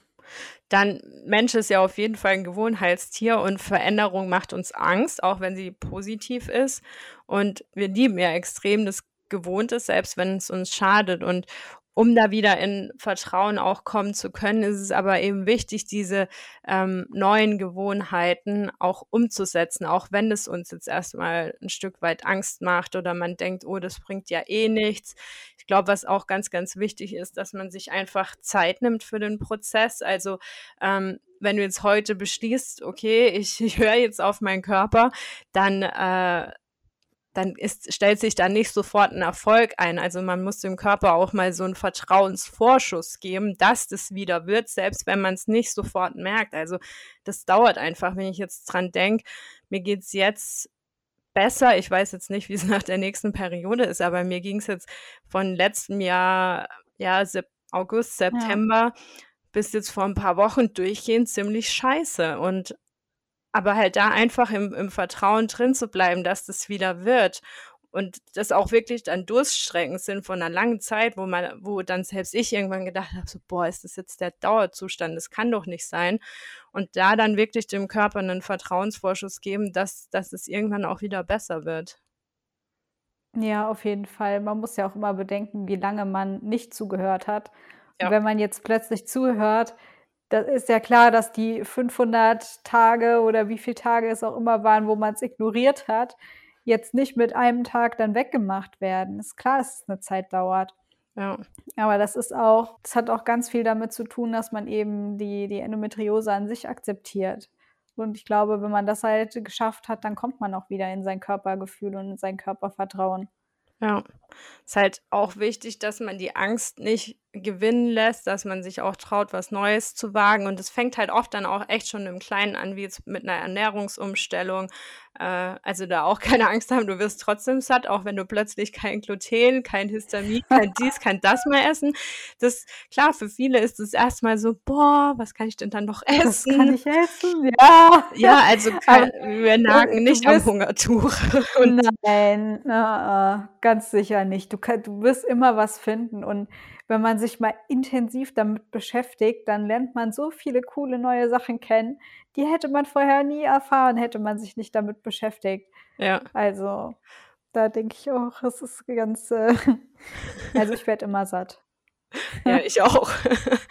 Dann Mensch ist ja auf jeden Fall ein Gewohnheitstier und Veränderung macht uns Angst, auch wenn sie positiv ist. Und wir lieben ja extrem das Gewohntes, selbst wenn es uns schadet. Und um da wieder in Vertrauen auch kommen zu können, ist es aber eben wichtig, diese ähm, neuen Gewohnheiten auch umzusetzen, auch wenn es uns jetzt erstmal ein Stück weit Angst macht oder man denkt, oh, das bringt ja eh nichts. Glaube, was auch ganz, ganz wichtig ist, dass man sich einfach Zeit nimmt für den Prozess. Also ähm, wenn du jetzt heute beschließt, okay, ich, ich höre jetzt auf meinen Körper, dann äh, dann ist, stellt sich da nicht sofort ein Erfolg ein. Also man muss dem Körper auch mal so einen Vertrauensvorschuss geben, dass das wieder wird, selbst wenn man es nicht sofort merkt. Also das dauert einfach, wenn ich jetzt dran denke, mir geht's jetzt besser. Ich weiß jetzt nicht, wie es nach der nächsten Periode ist, aber mir ging es jetzt von letztem Jahr, ja, August, September ja. bis jetzt vor ein paar Wochen durchgehend ziemlich scheiße. Und aber halt da einfach im, im Vertrauen drin zu bleiben, dass das wieder wird und das auch wirklich dann Durststrecken sind von einer langen Zeit, wo man, wo dann selbst ich irgendwann gedacht habe, so, boah, ist das jetzt der Dauerzustand? Das kann doch nicht sein. Und da dann wirklich dem Körper einen Vertrauensvorschuss geben, dass, dass es irgendwann auch wieder besser wird. Ja, auf jeden Fall. Man muss ja auch immer bedenken, wie lange man nicht zugehört hat. Ja. Und wenn man jetzt plötzlich zuhört, das ist ja klar, dass die 500 Tage oder wie viele Tage es auch immer waren, wo man es ignoriert hat, jetzt nicht mit einem Tag dann weggemacht werden. Ist klar, dass es eine Zeit dauert. Ja. Aber das ist auch, das hat auch ganz viel damit zu tun, dass man eben die, die Endometriose an sich akzeptiert. Und ich glaube, wenn man das halt geschafft hat, dann kommt man auch wieder in sein Körpergefühl und in sein Körpervertrauen. Ja, ist halt auch wichtig, dass man die Angst nicht gewinnen lässt, dass man sich auch traut, was Neues zu wagen. Und es fängt halt oft dann auch echt schon im Kleinen an, wie jetzt mit einer Ernährungsumstellung. Äh, also da auch keine Angst haben, du wirst trotzdem satt, auch wenn du plötzlich kein Gluten, kein Histamin, kein dies, kein das mehr essen. Das, klar, für viele ist es erstmal so, boah, was kann ich denn dann noch essen? Was kann ich essen? Ja. Ja, also kann, wir nagen nicht am Hungertuch. Und nein, na, ganz sicher nicht. Du, kann, du wirst immer was finden und wenn man sich mal intensiv damit beschäftigt, dann lernt man so viele coole neue Sachen kennen, die hätte man vorher nie erfahren, hätte man sich nicht damit beschäftigt. Ja. Also, da denke ich auch, es ist ganz, äh, also ich werde immer satt. Ja, ich auch.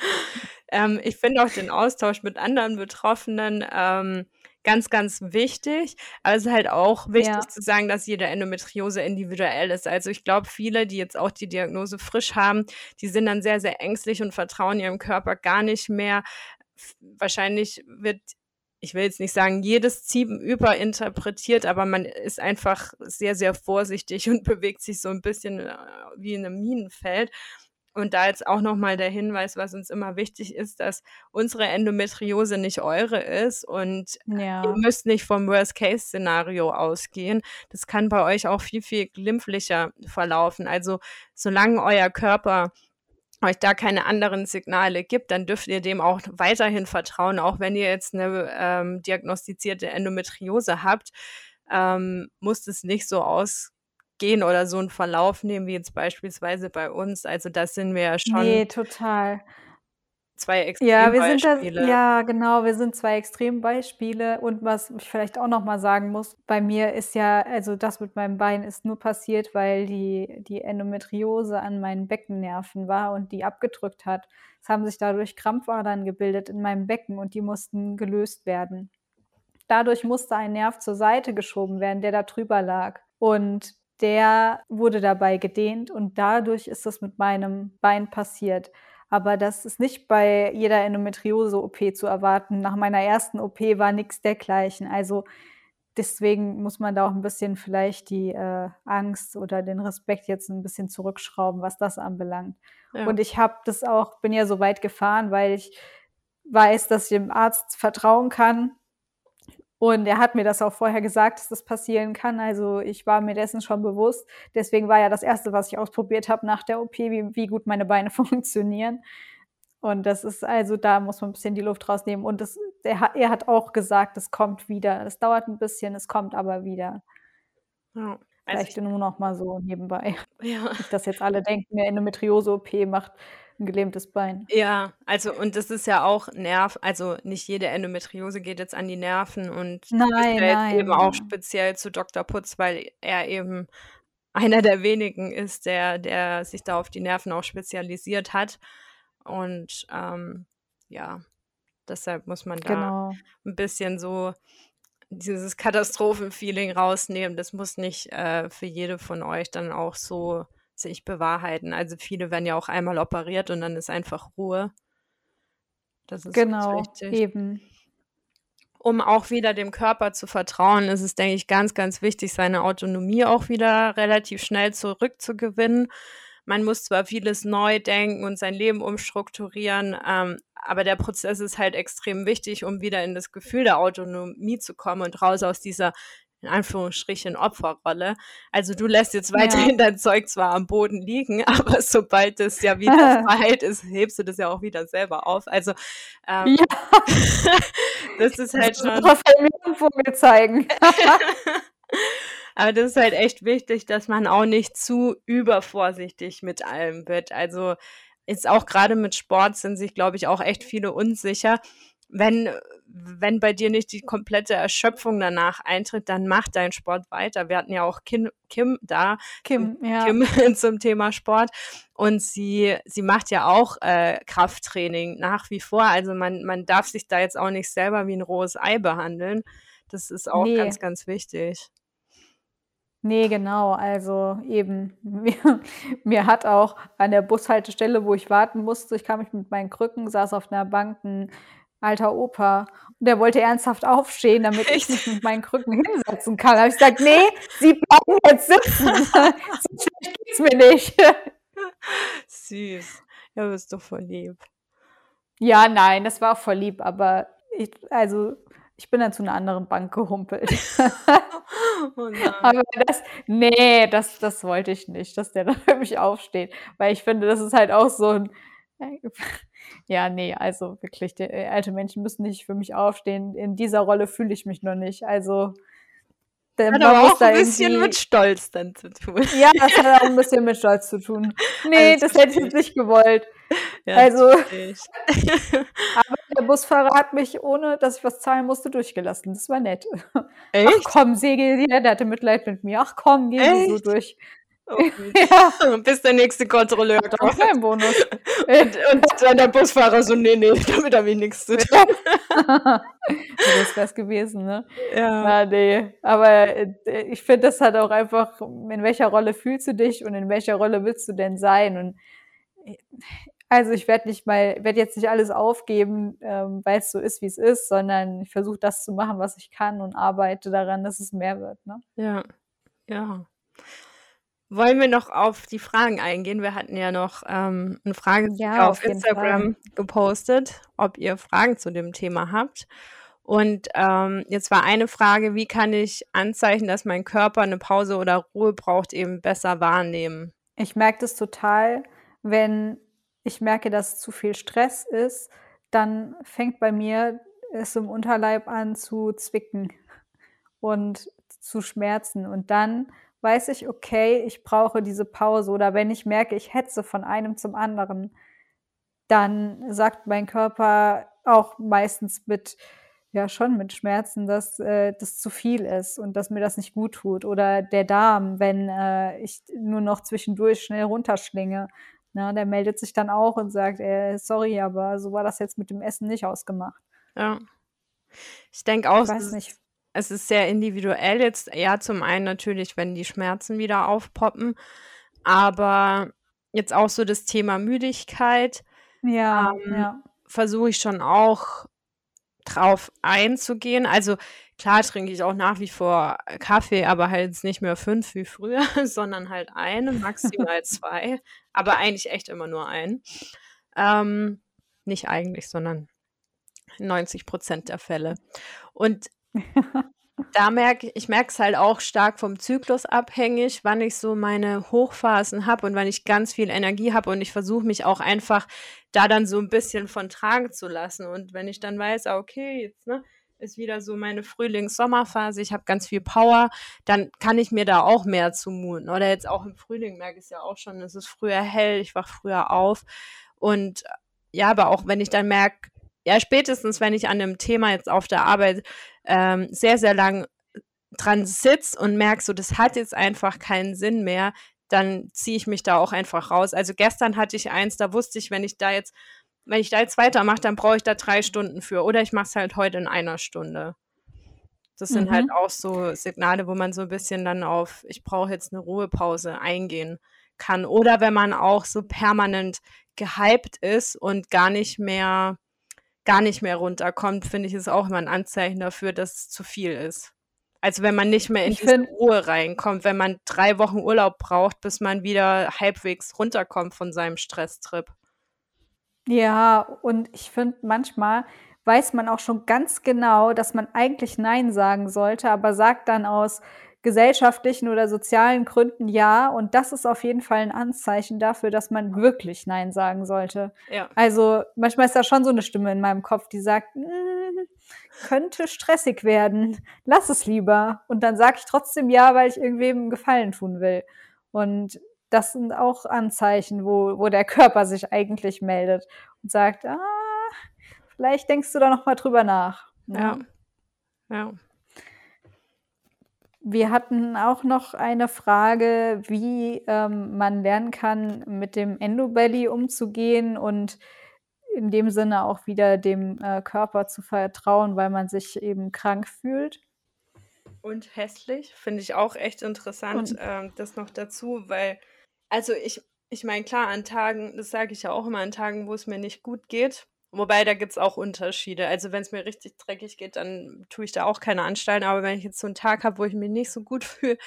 ähm, ich finde auch den Austausch mit anderen Betroffenen ähm, ganz, ganz wichtig. Aber es ist halt auch wichtig ja. zu sagen, dass jede Endometriose individuell ist. Also ich glaube, viele, die jetzt auch die Diagnose frisch haben, die sind dann sehr, sehr ängstlich und vertrauen ihrem Körper gar nicht mehr. Wahrscheinlich wird ich will jetzt nicht sagen, jedes Ziepen überinterpretiert, aber man ist einfach sehr, sehr vorsichtig und bewegt sich so ein bisschen äh, wie in einem Minenfeld. Und da jetzt auch nochmal der Hinweis, was uns immer wichtig ist, dass unsere Endometriose nicht eure ist und ja. ihr müsst nicht vom Worst-Case-Szenario ausgehen. Das kann bei euch auch viel, viel glimpflicher verlaufen. Also solange euer Körper euch da keine anderen Signale gibt, dann dürft ihr dem auch weiterhin vertrauen, auch wenn ihr jetzt eine ähm, diagnostizierte Endometriose habt, ähm, muss es nicht so aus gehen oder so einen Verlauf nehmen, wie jetzt beispielsweise bei uns. Also das sind wir ja schon. Nee, total. Zwei Extrembeispiele. Ja, wir sind das, ja, genau, wir sind zwei Extrembeispiele. Und was ich vielleicht auch nochmal sagen muss, bei mir ist ja, also das mit meinem Bein ist nur passiert, weil die, die Endometriose an meinen Beckennerven war und die abgedrückt hat. Es haben sich dadurch Krampfadern gebildet in meinem Becken und die mussten gelöst werden. Dadurch musste ein Nerv zur Seite geschoben werden, der da drüber lag. Und der wurde dabei gedehnt und dadurch ist das mit meinem Bein passiert. Aber das ist nicht bei jeder Endometriose-OP zu erwarten. Nach meiner ersten OP war nichts dergleichen. Also deswegen muss man da auch ein bisschen vielleicht die äh, Angst oder den Respekt jetzt ein bisschen zurückschrauben, was das anbelangt. Ja. Und ich habe das auch, bin ja so weit gefahren, weil ich weiß, dass ich dem Arzt vertrauen kann und er hat mir das auch vorher gesagt, dass das passieren kann. Also ich war mir dessen schon bewusst. Deswegen war ja das Erste, was ich ausprobiert habe nach der OP, wie, wie gut meine Beine funktionieren. Und das ist also, da muss man ein bisschen die Luft rausnehmen. Und das, er, hat, er hat auch gesagt, es kommt wieder. Es dauert ein bisschen, es kommt aber wieder. Ja. Also Vielleicht nur noch mal so nebenbei. Ja. Nicht, dass jetzt alle denken, eine Endometriose-OP macht ein gelähmtes Bein. Ja, also und das ist ja auch Nerv, also nicht jede Endometriose geht jetzt an die Nerven und nein, nein, eben auch speziell zu Dr. Putz, weil er eben einer der wenigen ist, der, der sich da auf die Nerven auch spezialisiert hat. Und ähm, ja, deshalb muss man da genau. ein bisschen so dieses Katastrophenfeeling rausnehmen. Das muss nicht äh, für jede von euch dann auch so sich bewahrheiten. Also viele werden ja auch einmal operiert und dann ist einfach Ruhe. Das ist genau, eben. um auch wieder dem Körper zu vertrauen, ist es, denke ich, ganz, ganz wichtig, seine Autonomie auch wieder relativ schnell zurückzugewinnen. Man muss zwar vieles neu denken und sein Leben umstrukturieren, ähm, aber der Prozess ist halt extrem wichtig, um wieder in das Gefühl der Autonomie zu kommen und raus aus dieser in Anführungsstrichen Opferrolle. Also du lässt jetzt weiterhin ja. dein Zeug zwar am Boden liegen, aber sobald es ja wieder verheilt ist, hebst du das ja auch wieder selber auf. Also ähm, ja. das ist halt schon. Das mir einen Vogel zeigen. aber das ist halt echt wichtig, dass man auch nicht zu übervorsichtig mit allem wird. Also ist auch gerade mit Sport sind sich, glaube ich, auch echt viele unsicher wenn, wenn bei dir nicht die komplette Erschöpfung danach eintritt, dann mach deinen Sport weiter. Wir hatten ja auch Kim, Kim da, Kim, ja. Kim zum Thema Sport. Und sie, sie macht ja auch äh, Krafttraining nach wie vor. Also man, man darf sich da jetzt auch nicht selber wie ein rohes Ei behandeln. Das ist auch nee. ganz, ganz wichtig. Nee, genau. Also eben, mir, mir hat auch an der Bushaltestelle, wo ich warten musste, ich kam mich mit meinen Krücken, saß auf einer Bank ein alter Opa. Und der wollte ernsthaft aufstehen, damit Echt? ich mich mit meinen Krücken hinsetzen kann. Da habe ich gesagt, nee, Sie bleiben jetzt sitzen. so schlecht geht's mir nicht. Süß. Ja, bist doch voll lieb. Ja, nein, das war voll lieb, aber ich, also ich bin dann zu einer anderen Bank gehumpelt. oh aber das, nee, das, das wollte ich nicht, dass der da für mich aufsteht. Weil ich finde, das ist halt auch so ein ja, nee, also wirklich, die, äh, alte Menschen müssen nicht für mich aufstehen. In dieser Rolle fühle ich mich noch nicht. Also der hat aber auch ein bisschen mit Stolz dann zu tun. Ja, das hat auch ein bisschen mit Stolz zu tun. Nee, das, das hätte ich jetzt nicht gewollt. Ja, also, aber der Busfahrer hat mich, ohne dass ich was zahlen musste, durchgelassen. Das war nett. Echt? Ach komm, Segel der hatte Mitleid mit mir. Ach komm, geh so durch. ja. Bis der nächste Kontrolleur kommt. Das ein Bonus. Und, und, dann der Busfahrer so, nee, nee, damit habe ich nichts zu tun. das wäre es gewesen, ne? Ja. Na, nee. Aber äh, ich finde, das hat auch einfach, in welcher Rolle fühlst du dich und in welcher Rolle willst du denn sein? Und äh, also ich werde nicht mal, werde jetzt nicht alles aufgeben, ähm, weil es so ist, wie es ist, sondern ich versuche das zu machen, was ich kann und arbeite daran, dass es mehr wird. Ne? Ja, ja. Wollen wir noch auf die Fragen eingehen? Wir hatten ja noch ähm, eine Frage ja, auf, auf Instagram Fall. gepostet, ob ihr Fragen zu dem Thema habt. Und ähm, jetzt war eine Frage, wie kann ich Anzeichen, dass mein Körper eine Pause oder Ruhe braucht, eben besser wahrnehmen? Ich merke das total, wenn ich merke, dass zu viel Stress ist, dann fängt bei mir es im Unterleib an zu zwicken und zu schmerzen. Und dann weiß ich, okay, ich brauche diese Pause. Oder wenn ich merke, ich hetze von einem zum anderen, dann sagt mein Körper auch meistens mit, ja schon mit Schmerzen, dass äh, das zu viel ist und dass mir das nicht gut tut. Oder der Darm, wenn äh, ich nur noch zwischendurch schnell runterschlinge. Na, der meldet sich dann auch und sagt, äh, sorry, aber so war das jetzt mit dem Essen nicht ausgemacht. Ja. Ich denke auch, ich weiß nicht es ist sehr individuell jetzt. Ja, zum einen natürlich, wenn die Schmerzen wieder aufpoppen, aber jetzt auch so das Thema Müdigkeit. Ja, ähm, ja. Versuche ich schon auch drauf einzugehen. Also klar trinke ich auch nach wie vor Kaffee, aber halt nicht mehr fünf wie früher, sondern halt eine, maximal zwei. Aber eigentlich echt immer nur ein. Ähm, nicht eigentlich, sondern 90 Prozent der Fälle. Und da merke ich merke es halt auch stark vom Zyklus abhängig, wann ich so meine Hochphasen habe und wann ich ganz viel Energie habe und ich versuche mich auch einfach da dann so ein bisschen von tragen zu lassen. Und wenn ich dann weiß, ah, okay, jetzt ne, ist wieder so meine Frühlings-Sommerphase, ich habe ganz viel Power, dann kann ich mir da auch mehr zumuten. Oder jetzt auch im Frühling merke ich es ja auch schon, es ist früher hell, ich wach früher auf. Und ja, aber auch wenn ich dann merke, ja, spätestens, wenn ich an einem Thema jetzt auf der Arbeit ähm, sehr, sehr lang dran sitze und merke, so, das hat jetzt einfach keinen Sinn mehr, dann ziehe ich mich da auch einfach raus. Also gestern hatte ich eins, da wusste ich, wenn ich da jetzt, wenn ich da jetzt weitermache, dann brauche ich da drei Stunden für. Oder ich mache es halt heute in einer Stunde. Das sind halt mhm. halt auch so Signale, wo man so ein bisschen dann auf, ich brauche jetzt eine Ruhepause eingehen kann. Oder wenn man auch so permanent gehypt ist und gar nicht mehr gar nicht mehr runterkommt, finde ich, ist auch immer ein Anzeichen dafür, dass es zu viel ist. Also wenn man nicht mehr in ich diese Ruhe reinkommt, wenn man drei Wochen Urlaub braucht, bis man wieder halbwegs runterkommt von seinem Stresstrip. Ja, und ich finde, manchmal weiß man auch schon ganz genau, dass man eigentlich Nein sagen sollte, aber sagt dann aus gesellschaftlichen oder sozialen Gründen ja. Und das ist auf jeden Fall ein Anzeichen dafür, dass man wirklich Nein sagen sollte. Ja. Also manchmal ist da schon so eine Stimme in meinem Kopf, die sagt, mm, könnte stressig werden, lass es lieber. Und dann sage ich trotzdem ja, weil ich irgendwem Gefallen tun will. Und das sind auch Anzeichen, wo, wo der Körper sich eigentlich meldet und sagt, ah, vielleicht denkst du da noch mal drüber nach. Ja. Ja. Wir hatten auch noch eine Frage, wie ähm, man lernen kann, mit dem Endobelly umzugehen und in dem Sinne auch wieder dem äh, Körper zu vertrauen, weil man sich eben krank fühlt. Und hässlich, finde ich auch echt interessant, ähm, das noch dazu, weil, also ich, ich meine, klar, an Tagen, das sage ich ja auch immer, an Tagen, wo es mir nicht gut geht, Wobei, da gibt es auch Unterschiede. Also wenn es mir richtig dreckig geht, dann tue ich da auch keine Anstalten. Aber wenn ich jetzt so einen Tag habe, wo ich mich nicht so gut fühle,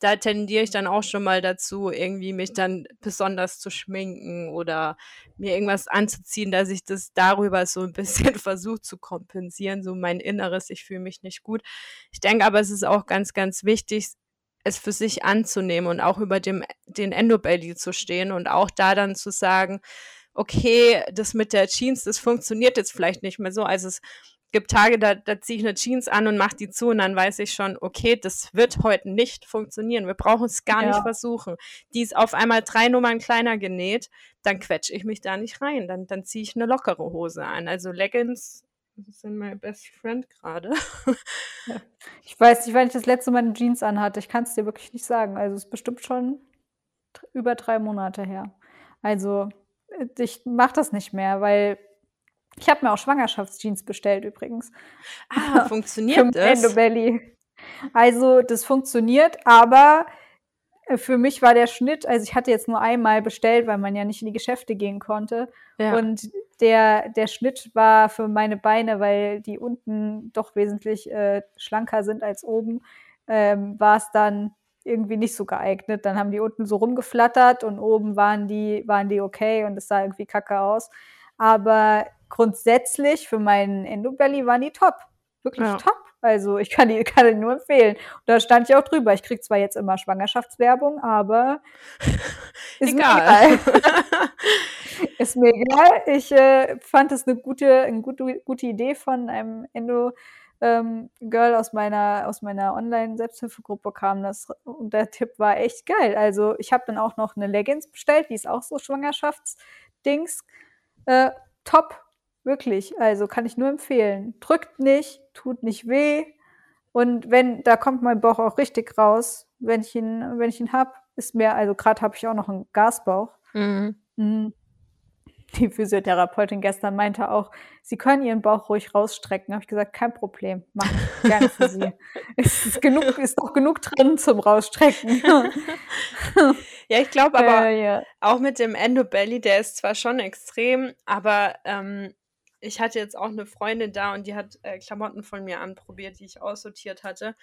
da tendiere ich dann auch schon mal dazu, irgendwie mich dann besonders zu schminken oder mir irgendwas anzuziehen, dass ich das darüber so ein bisschen versuche zu kompensieren, so mein Inneres, ich fühle mich nicht gut. Ich denke aber, es ist auch ganz, ganz wichtig, es für sich anzunehmen und auch über dem, den Endobelly zu stehen und auch da dann zu sagen, okay, das mit der Jeans, das funktioniert jetzt vielleicht nicht mehr so. Also es gibt Tage, da, da ziehe ich eine Jeans an und mache die zu und dann weiß ich schon, okay, das wird heute nicht funktionieren. Wir brauchen es gar ja. nicht versuchen. Die ist auf einmal drei Nummern kleiner genäht, dann quetsche ich mich da nicht rein. Dann, dann ziehe ich eine lockere Hose an. Also Leggings sind mein best friend gerade. Ja. Ich weiß nicht, wann ich das letzte Mal eine Jeans anhatte. Ich kann es dir wirklich nicht sagen. Also es ist bestimmt schon über drei Monate her. Also ich mache das nicht mehr, weil ich habe mir auch Schwangerschaftsjeans bestellt übrigens. Ah, funktioniert das? Belly. Also das funktioniert, aber äh, für mich war der Schnitt, also ich hatte jetzt nur einmal bestellt, weil man ja nicht in die Geschäfte gehen konnte. Ja. Und der, der Schnitt war für meine Beine, weil die unten doch wesentlich äh, schlanker sind als oben, ähm, war es dann irgendwie nicht so geeignet. Dann haben die unten so rumgeflattert und oben waren die, waren die okay und es sah irgendwie kacke aus. Aber grundsätzlich für meinen Endobelly waren die top. Wirklich ja. top. Also ich kann die, kann die nur empfehlen. Und da stand ich auch drüber. Ich kriege zwar jetzt immer Schwangerschaftswerbung, aber ist egal. mir egal. ist mir egal. Ich äh, fand es eine gute, eine gute, gute Idee von einem Endo ähm, Girl aus meiner, aus meiner Online-Selbsthilfegruppe kam das und der Tipp war echt geil. Also ich habe dann auch noch eine Leggings bestellt, die ist auch so Schwangerschaftsdings. Äh, top, wirklich. Also kann ich nur empfehlen. Drückt nicht, tut nicht weh. Und wenn, da kommt mein Bauch auch richtig raus, wenn ich ihn, wenn ich ihn hab, ist mir, also gerade habe ich auch noch einen Gasbauch. Mhm. Mhm die Physiotherapeutin gestern meinte auch, sie können ihren Bauch ruhig rausstrecken. Habe ich gesagt, kein Problem, mach ich gerne für sie. es ist genug, ist doch genug drin zum Rausstrecken. ja, ich glaube aber äh, ja. auch mit dem Endobelly, der ist zwar schon extrem, aber ähm, ich hatte jetzt auch eine Freundin da und die hat äh, Klamotten von mir anprobiert, die ich aussortiert hatte.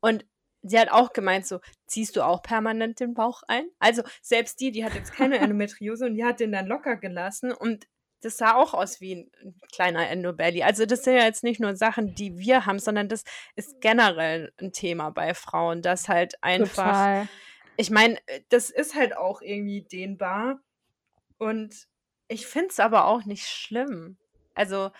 Und sie hat auch gemeint, so, ziehst du auch permanent den Bauch ein? Also selbst die, die hat jetzt keine Endometriose und die hat den dann locker gelassen und das sah auch aus wie ein kleiner Endobelly. Also das sind ja jetzt nicht nur Sachen, die wir haben, sondern das ist generell ein Thema bei Frauen, das halt einfach, Total. ich meine, das ist halt auch irgendwie dehnbar und ich finde es aber auch nicht schlimm. Also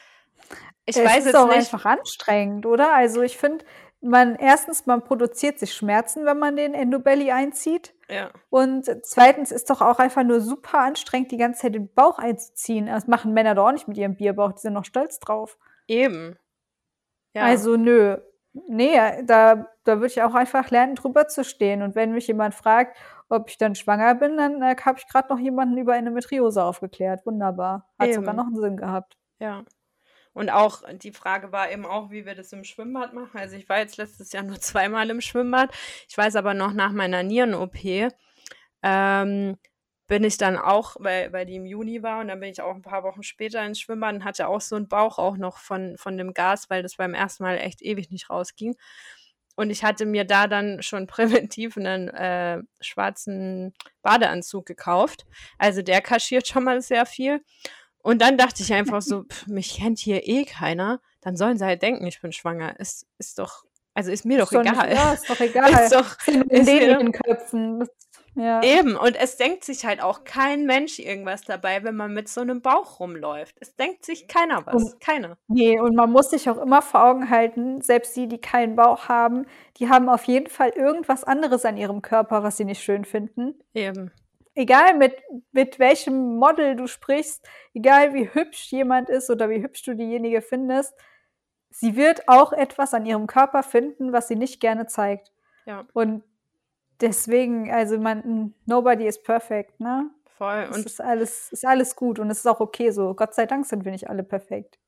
ich es weiß ist auch nicht. einfach anstrengend, oder? Also ich finde, man erstens, man produziert sich Schmerzen, wenn man den Endobelly einzieht. Ja. Und zweitens ist doch auch einfach nur super anstrengend, die ganze Zeit den Bauch einzuziehen. Das machen Männer doch auch nicht mit ihrem Bierbauch, die sind noch stolz drauf. Eben. Ja. Also nö. Nee, da, da würde ich auch einfach lernen, drüber zu stehen. Und wenn mich jemand fragt, ob ich dann schwanger bin, dann äh, habe ich gerade noch jemanden über Endometriose aufgeklärt. Wunderbar. Hat Eben. sogar noch einen Sinn gehabt. Ja. Und auch die Frage war eben auch, wie wir das im Schwimmbad machen. Also ich war jetzt letztes Jahr nur zweimal im Schwimmbad. Ich weiß aber noch nach meiner Nieren-OP, ähm, bin ich dann auch, weil, weil die im Juni war und dann bin ich auch ein paar Wochen später ins Schwimmbad und hatte auch so einen Bauch auch noch von, von dem Gas, weil das beim ersten Mal echt ewig nicht rausging. Und ich hatte mir da dann schon präventiv einen äh, schwarzen Badeanzug gekauft. Also der kaschiert schon mal sehr viel. Und dann dachte ich einfach so, pff, mich kennt hier eh keiner. Dann sollen sie halt denken, ich bin schwanger. Ist, ist doch, also ist mir doch, doch egal. Nicht, ja, ist doch egal. ist doch, in ist den Köpfen. Ja. Eben, und es denkt sich halt auch kein Mensch irgendwas dabei, wenn man mit so einem Bauch rumläuft. Es denkt sich keiner was. Und, keiner. Nee, und man muss sich auch immer vor Augen halten, selbst die, die keinen Bauch haben, die haben auf jeden Fall irgendwas anderes an ihrem Körper, was sie nicht schön finden. Eben. Egal mit, mit welchem Model du sprichst, egal wie hübsch jemand ist oder wie hübsch du diejenige findest, sie wird auch etwas an ihrem Körper finden, was sie nicht gerne zeigt. Ja. Und deswegen, also man, nobody is perfect, ne? Voll. Und es ist alles, ist alles gut und es ist auch okay so. Gott sei Dank sind wir nicht alle perfekt.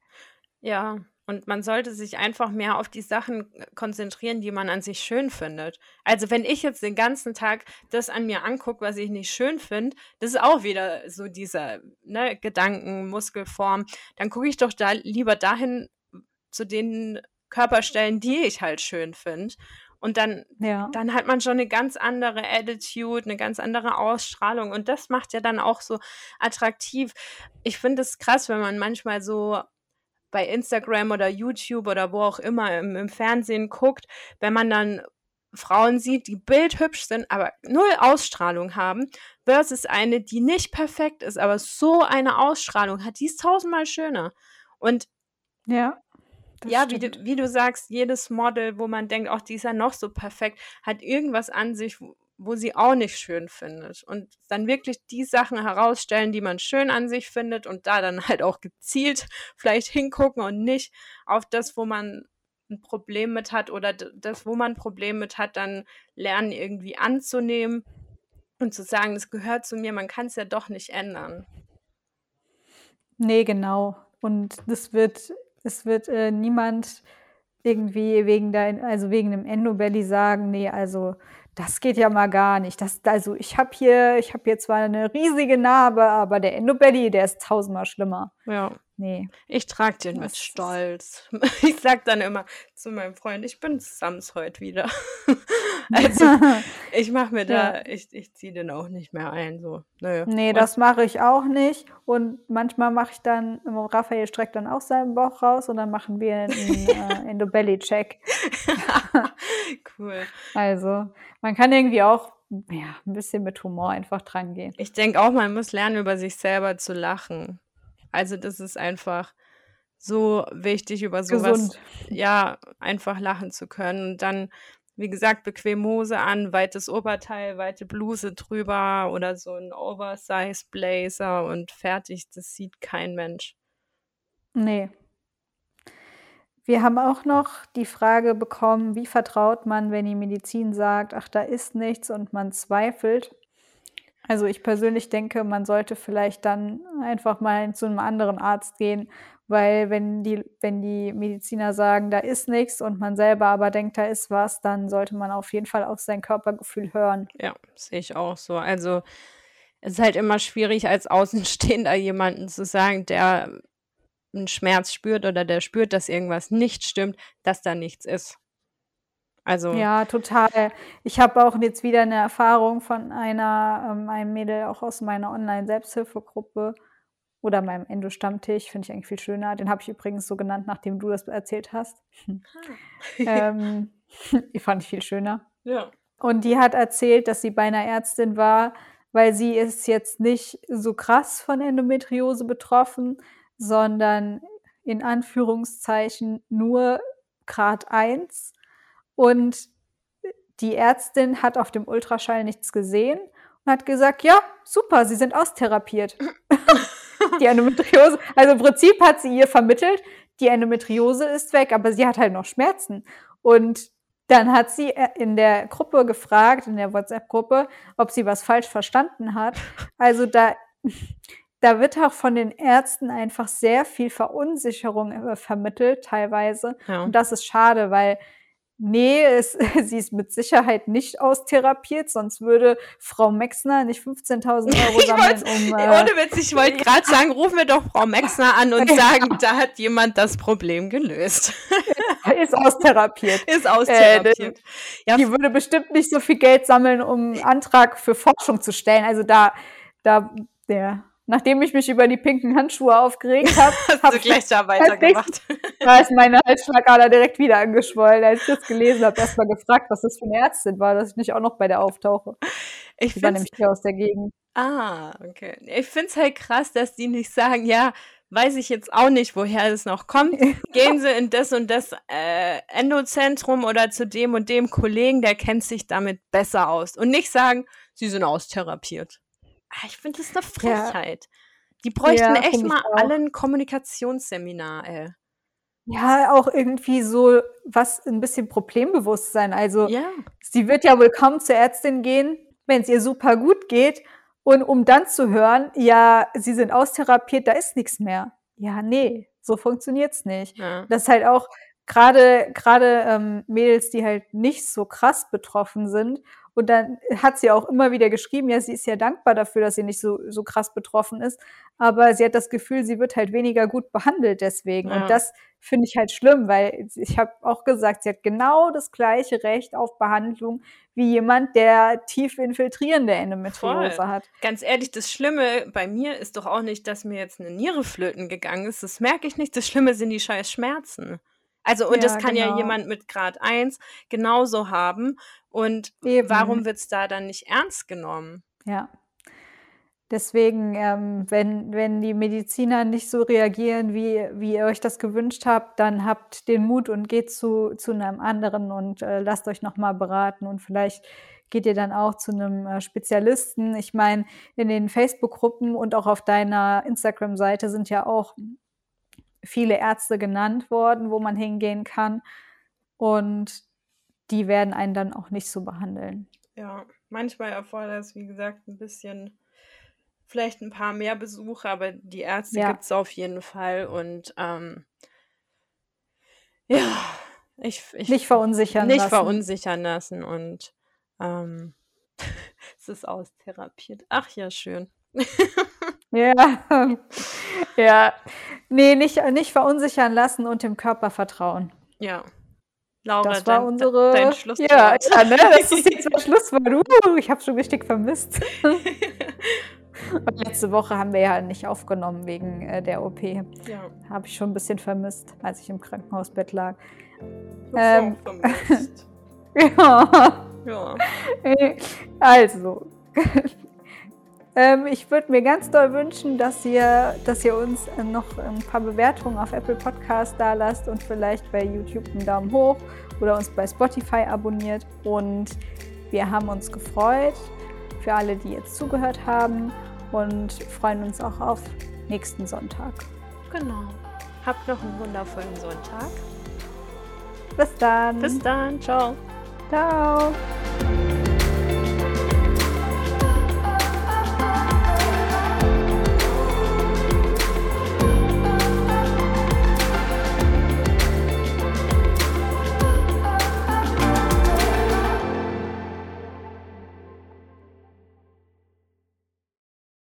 Ja, und man sollte sich einfach mehr auf die Sachen konzentrieren, die man an sich schön findet. Also wenn ich jetzt den ganzen Tag das an mir angucke, was ich nicht schön finde, das ist auch wieder so dieser ne, Gedanken, Muskelform, dann gucke ich doch da lieber dahin zu den Körperstellen, die ich halt schön finde. Und dann, ja. dann hat man schon eine ganz andere Attitude, eine ganz andere Ausstrahlung. Und das macht ja dann auch so attraktiv. Ich finde es krass, wenn man manchmal so bei Instagram oder YouTube oder wo auch immer im, im Fernsehen guckt, wenn man dann Frauen sieht, die bildhübsch sind, aber null Ausstrahlung haben, versus eine, die nicht perfekt ist, aber so eine Ausstrahlung hat, die ist tausendmal schöner. Und ja. Ja, wie du, wie du sagst, jedes Model, wo man denkt, auch die ist ja noch so perfekt, hat irgendwas an sich, wo, sie auch nicht schön findet. Und dann wirklich die Sachen herausstellen, die man schön an sich findet und da dann halt auch gezielt vielleicht hingucken und nicht auf das, wo man ein Problem mit hat oder das, wo man ein Problem mit hat, dann lernen irgendwie anzunehmen und zu sagen, das gehört zu mir, man kann es ja doch nicht ändern. Nee, genau. Und das wird es wird äh, niemand irgendwie wegen dein, also wegen einem Endobelly sagen, nee, also das geht ja mal gar nicht. Das, also ich habe hier, ich habe hier zwar eine riesige Narbe, aber der Endobelly, der ist tausendmal schlimmer. Ja. Nee. Ich trage den mit Stolz. Ich sag dann immer zu meinem Freund, ich bin Sams heute wieder. also ich mache mir da, ja. ich, ich ziehe den auch nicht mehr ein. So. Naja. Nee, das mache ich auch nicht. Und manchmal mache ich dann, Raphael streckt dann auch seinen Bauch raus und dann machen wir einen äh, Endobelly-Check. cool. Also, man kann irgendwie auch ja, ein bisschen mit Humor einfach dran gehen. Ich denke auch, man muss lernen, über sich selber zu lachen. Also das ist einfach so wichtig, über sowas Gesund. ja einfach lachen zu können. Und dann, wie gesagt, bequem Hose an, weites Oberteil, weite Bluse drüber oder so ein Oversize Blazer und fertig. Das sieht kein Mensch. Nee. Wir haben auch noch die Frage bekommen, wie vertraut man, wenn die Medizin sagt, ach, da ist nichts und man zweifelt. Also ich persönlich denke, man sollte vielleicht dann einfach mal zu einem anderen Arzt gehen, weil wenn die, wenn die Mediziner sagen, da ist nichts und man selber aber denkt, da ist was, dann sollte man auf jeden Fall auf sein Körpergefühl hören. Ja, sehe ich auch so. Also es ist halt immer schwierig, als Außenstehender jemanden zu sagen, der einen Schmerz spürt oder der spürt, dass irgendwas nicht stimmt, dass da nichts ist. Also Ja, total. Ich habe auch jetzt wieder eine Erfahrung von einer ähm, einem Mädel auch aus meiner Online-Selbsthilfegruppe oder meinem Endo-Stammtisch, finde ich eigentlich viel schöner. Den habe ich übrigens so genannt, nachdem du das erzählt hast. Ah. Ähm, die fand ich viel schöner. Ja. Und die hat erzählt, dass sie bei einer Ärztin war, weil sie ist jetzt nicht so krass von Endometriose betroffen, sondern in Anführungszeichen nur Grad 1 und die Ärztin hat auf dem Ultraschall nichts gesehen und hat gesagt, ja, super, Sie sind austherapiert. die Endometriose, also im Prinzip hat sie ihr vermittelt, die Endometriose ist weg, aber sie hat halt noch Schmerzen. Und dann hat sie äh, in der Gruppe gefragt, in der WhatsApp-Gruppe, ob sie was falsch verstanden hat. Also da, da wird auch von den Ärzten einfach sehr viel Verunsicherung äh, vermittelt, teilweise. Ja. Und das ist schade, weil Nee, es, sie ist mit Sicherheit nicht austherapiert, sonst würde Frau Mexner nicht 15.000 Euro sammeln, um. Äh, ohne Witz, ich wollte gerade sagen, rufen wir doch Frau Mexner an und sagen, da hat jemand das Problem gelöst. ist austherapiert. Ist austherapiert. Äh, ja, die würde bestimmt nicht so viel Geld sammeln, um einen Antrag für Forschung zu stellen. Also da, da, der nachdem ich mich über die pinken Handschuhe aufgeregt habe, habe ich gleich da weitergemacht. Da ist meine Halsschlagader direkt wieder angeschwollen. Als ich das gelesen habe, erst mal gefragt, was das für eine Ärztin war, dass ich nicht auch noch bei der auftauche. Ich die war nämlich hier aus der Gegend. Ah, okay. Ich finde es halt krass, dass die nicht sagen, ja, weiß ich jetzt auch nicht, woher es noch kommt. Gehen Sie in das und das äh, Endozentrum oder zu dem und dem Kollegen, der kennt sich damit besser aus. Und nicht sagen, Sie sind austherapiert. Ah, ich finde das eine Frechheit. Ja. Die bräuchten ja, echt mal alle ein Kommunikationsseminar, ey. Ja, auch irgendwie so was ein bisschen Problembewusstsein. Also ja. sie wird ja wohl kaum zur Ärztin gehen, wenn es ihr super gut geht. Und um dann zu hören, ja, sie sind austherapiert, da ist nichts mehr. Ja, nee, so funktioniert's nicht. Ja. Das ist halt auch gerade gerade ähm, Mädels, die halt nicht so krass betroffen sind und dann hat sie auch immer wieder geschrieben, ja, sie ist ja dankbar dafür, dass sie nicht so, so krass betroffen ist. Aber sie hat das Gefühl, sie wird halt weniger gut behandelt deswegen. Ja. Und das finde ich halt schlimm, weil ich habe auch gesagt, sie hat genau das gleiche Recht auf Behandlung wie jemand, der tief infiltrierende Endometriose Voll. hat. Ganz ehrlich, das Schlimme bei mir ist doch auch nicht, dass mir jetzt eine Niere flöten gegangen ist. Das merke ich nicht. Das Schlimme sind die scheiß Schmerzen. Also, und ja, das kann genau. ja jemand mit Grad 1 genauso haben. Und Eben. warum wird es da dann nicht ernst genommen? Ja. Deswegen, ähm, wenn, wenn die Mediziner nicht so reagieren, wie, wie ihr euch das gewünscht habt, dann habt den Mut und geht zu, zu einem anderen und äh, lasst euch nochmal beraten und vielleicht geht ihr dann auch zu einem äh, Spezialisten. Ich meine, in den Facebook-Gruppen und auch auf deiner Instagram-Seite sind ja auch viele Ärzte genannt worden, wo man hingehen kann. Und die werden einen dann auch nicht so behandeln. Ja, manchmal erfordert es, wie gesagt, ein bisschen, vielleicht ein paar mehr Besuche, aber die Ärzte ja. gibt es auf jeden Fall. Und ähm, ja, ich, ich nicht verunsichern nicht lassen. Nicht verunsichern lassen und ähm, es ist austherapiert. Ach ja, schön. ja, ja. Nee, nicht, nicht verunsichern lassen und dem Körper vertrauen. Ja. Laura, das war dein, unsere. Dein Schlusswort. Ja, ja ne? das ist jetzt mein Schlusswort. Uh, ich habe schon richtig vermisst. Und letzte Woche haben wir ja nicht aufgenommen wegen äh, der OP. Ja. Habe ich schon ein bisschen vermisst, als ich im Krankenhausbett lag. Ähm, vermisst. ja. ja. Also, ähm, ich würde mir ganz doll wünschen, dass ihr, dass ihr uns äh, noch ein paar Bewertungen auf Apple Podcast da lasst und vielleicht bei YouTube einen Daumen hoch oder uns bei Spotify abonniert. Und wir haben uns gefreut für alle, die jetzt zugehört haben und freuen uns auch auf nächsten Sonntag. Genau. Habt noch einen wundervollen Sonntag. Bis dann. Bis dann. Ciao. Ciao.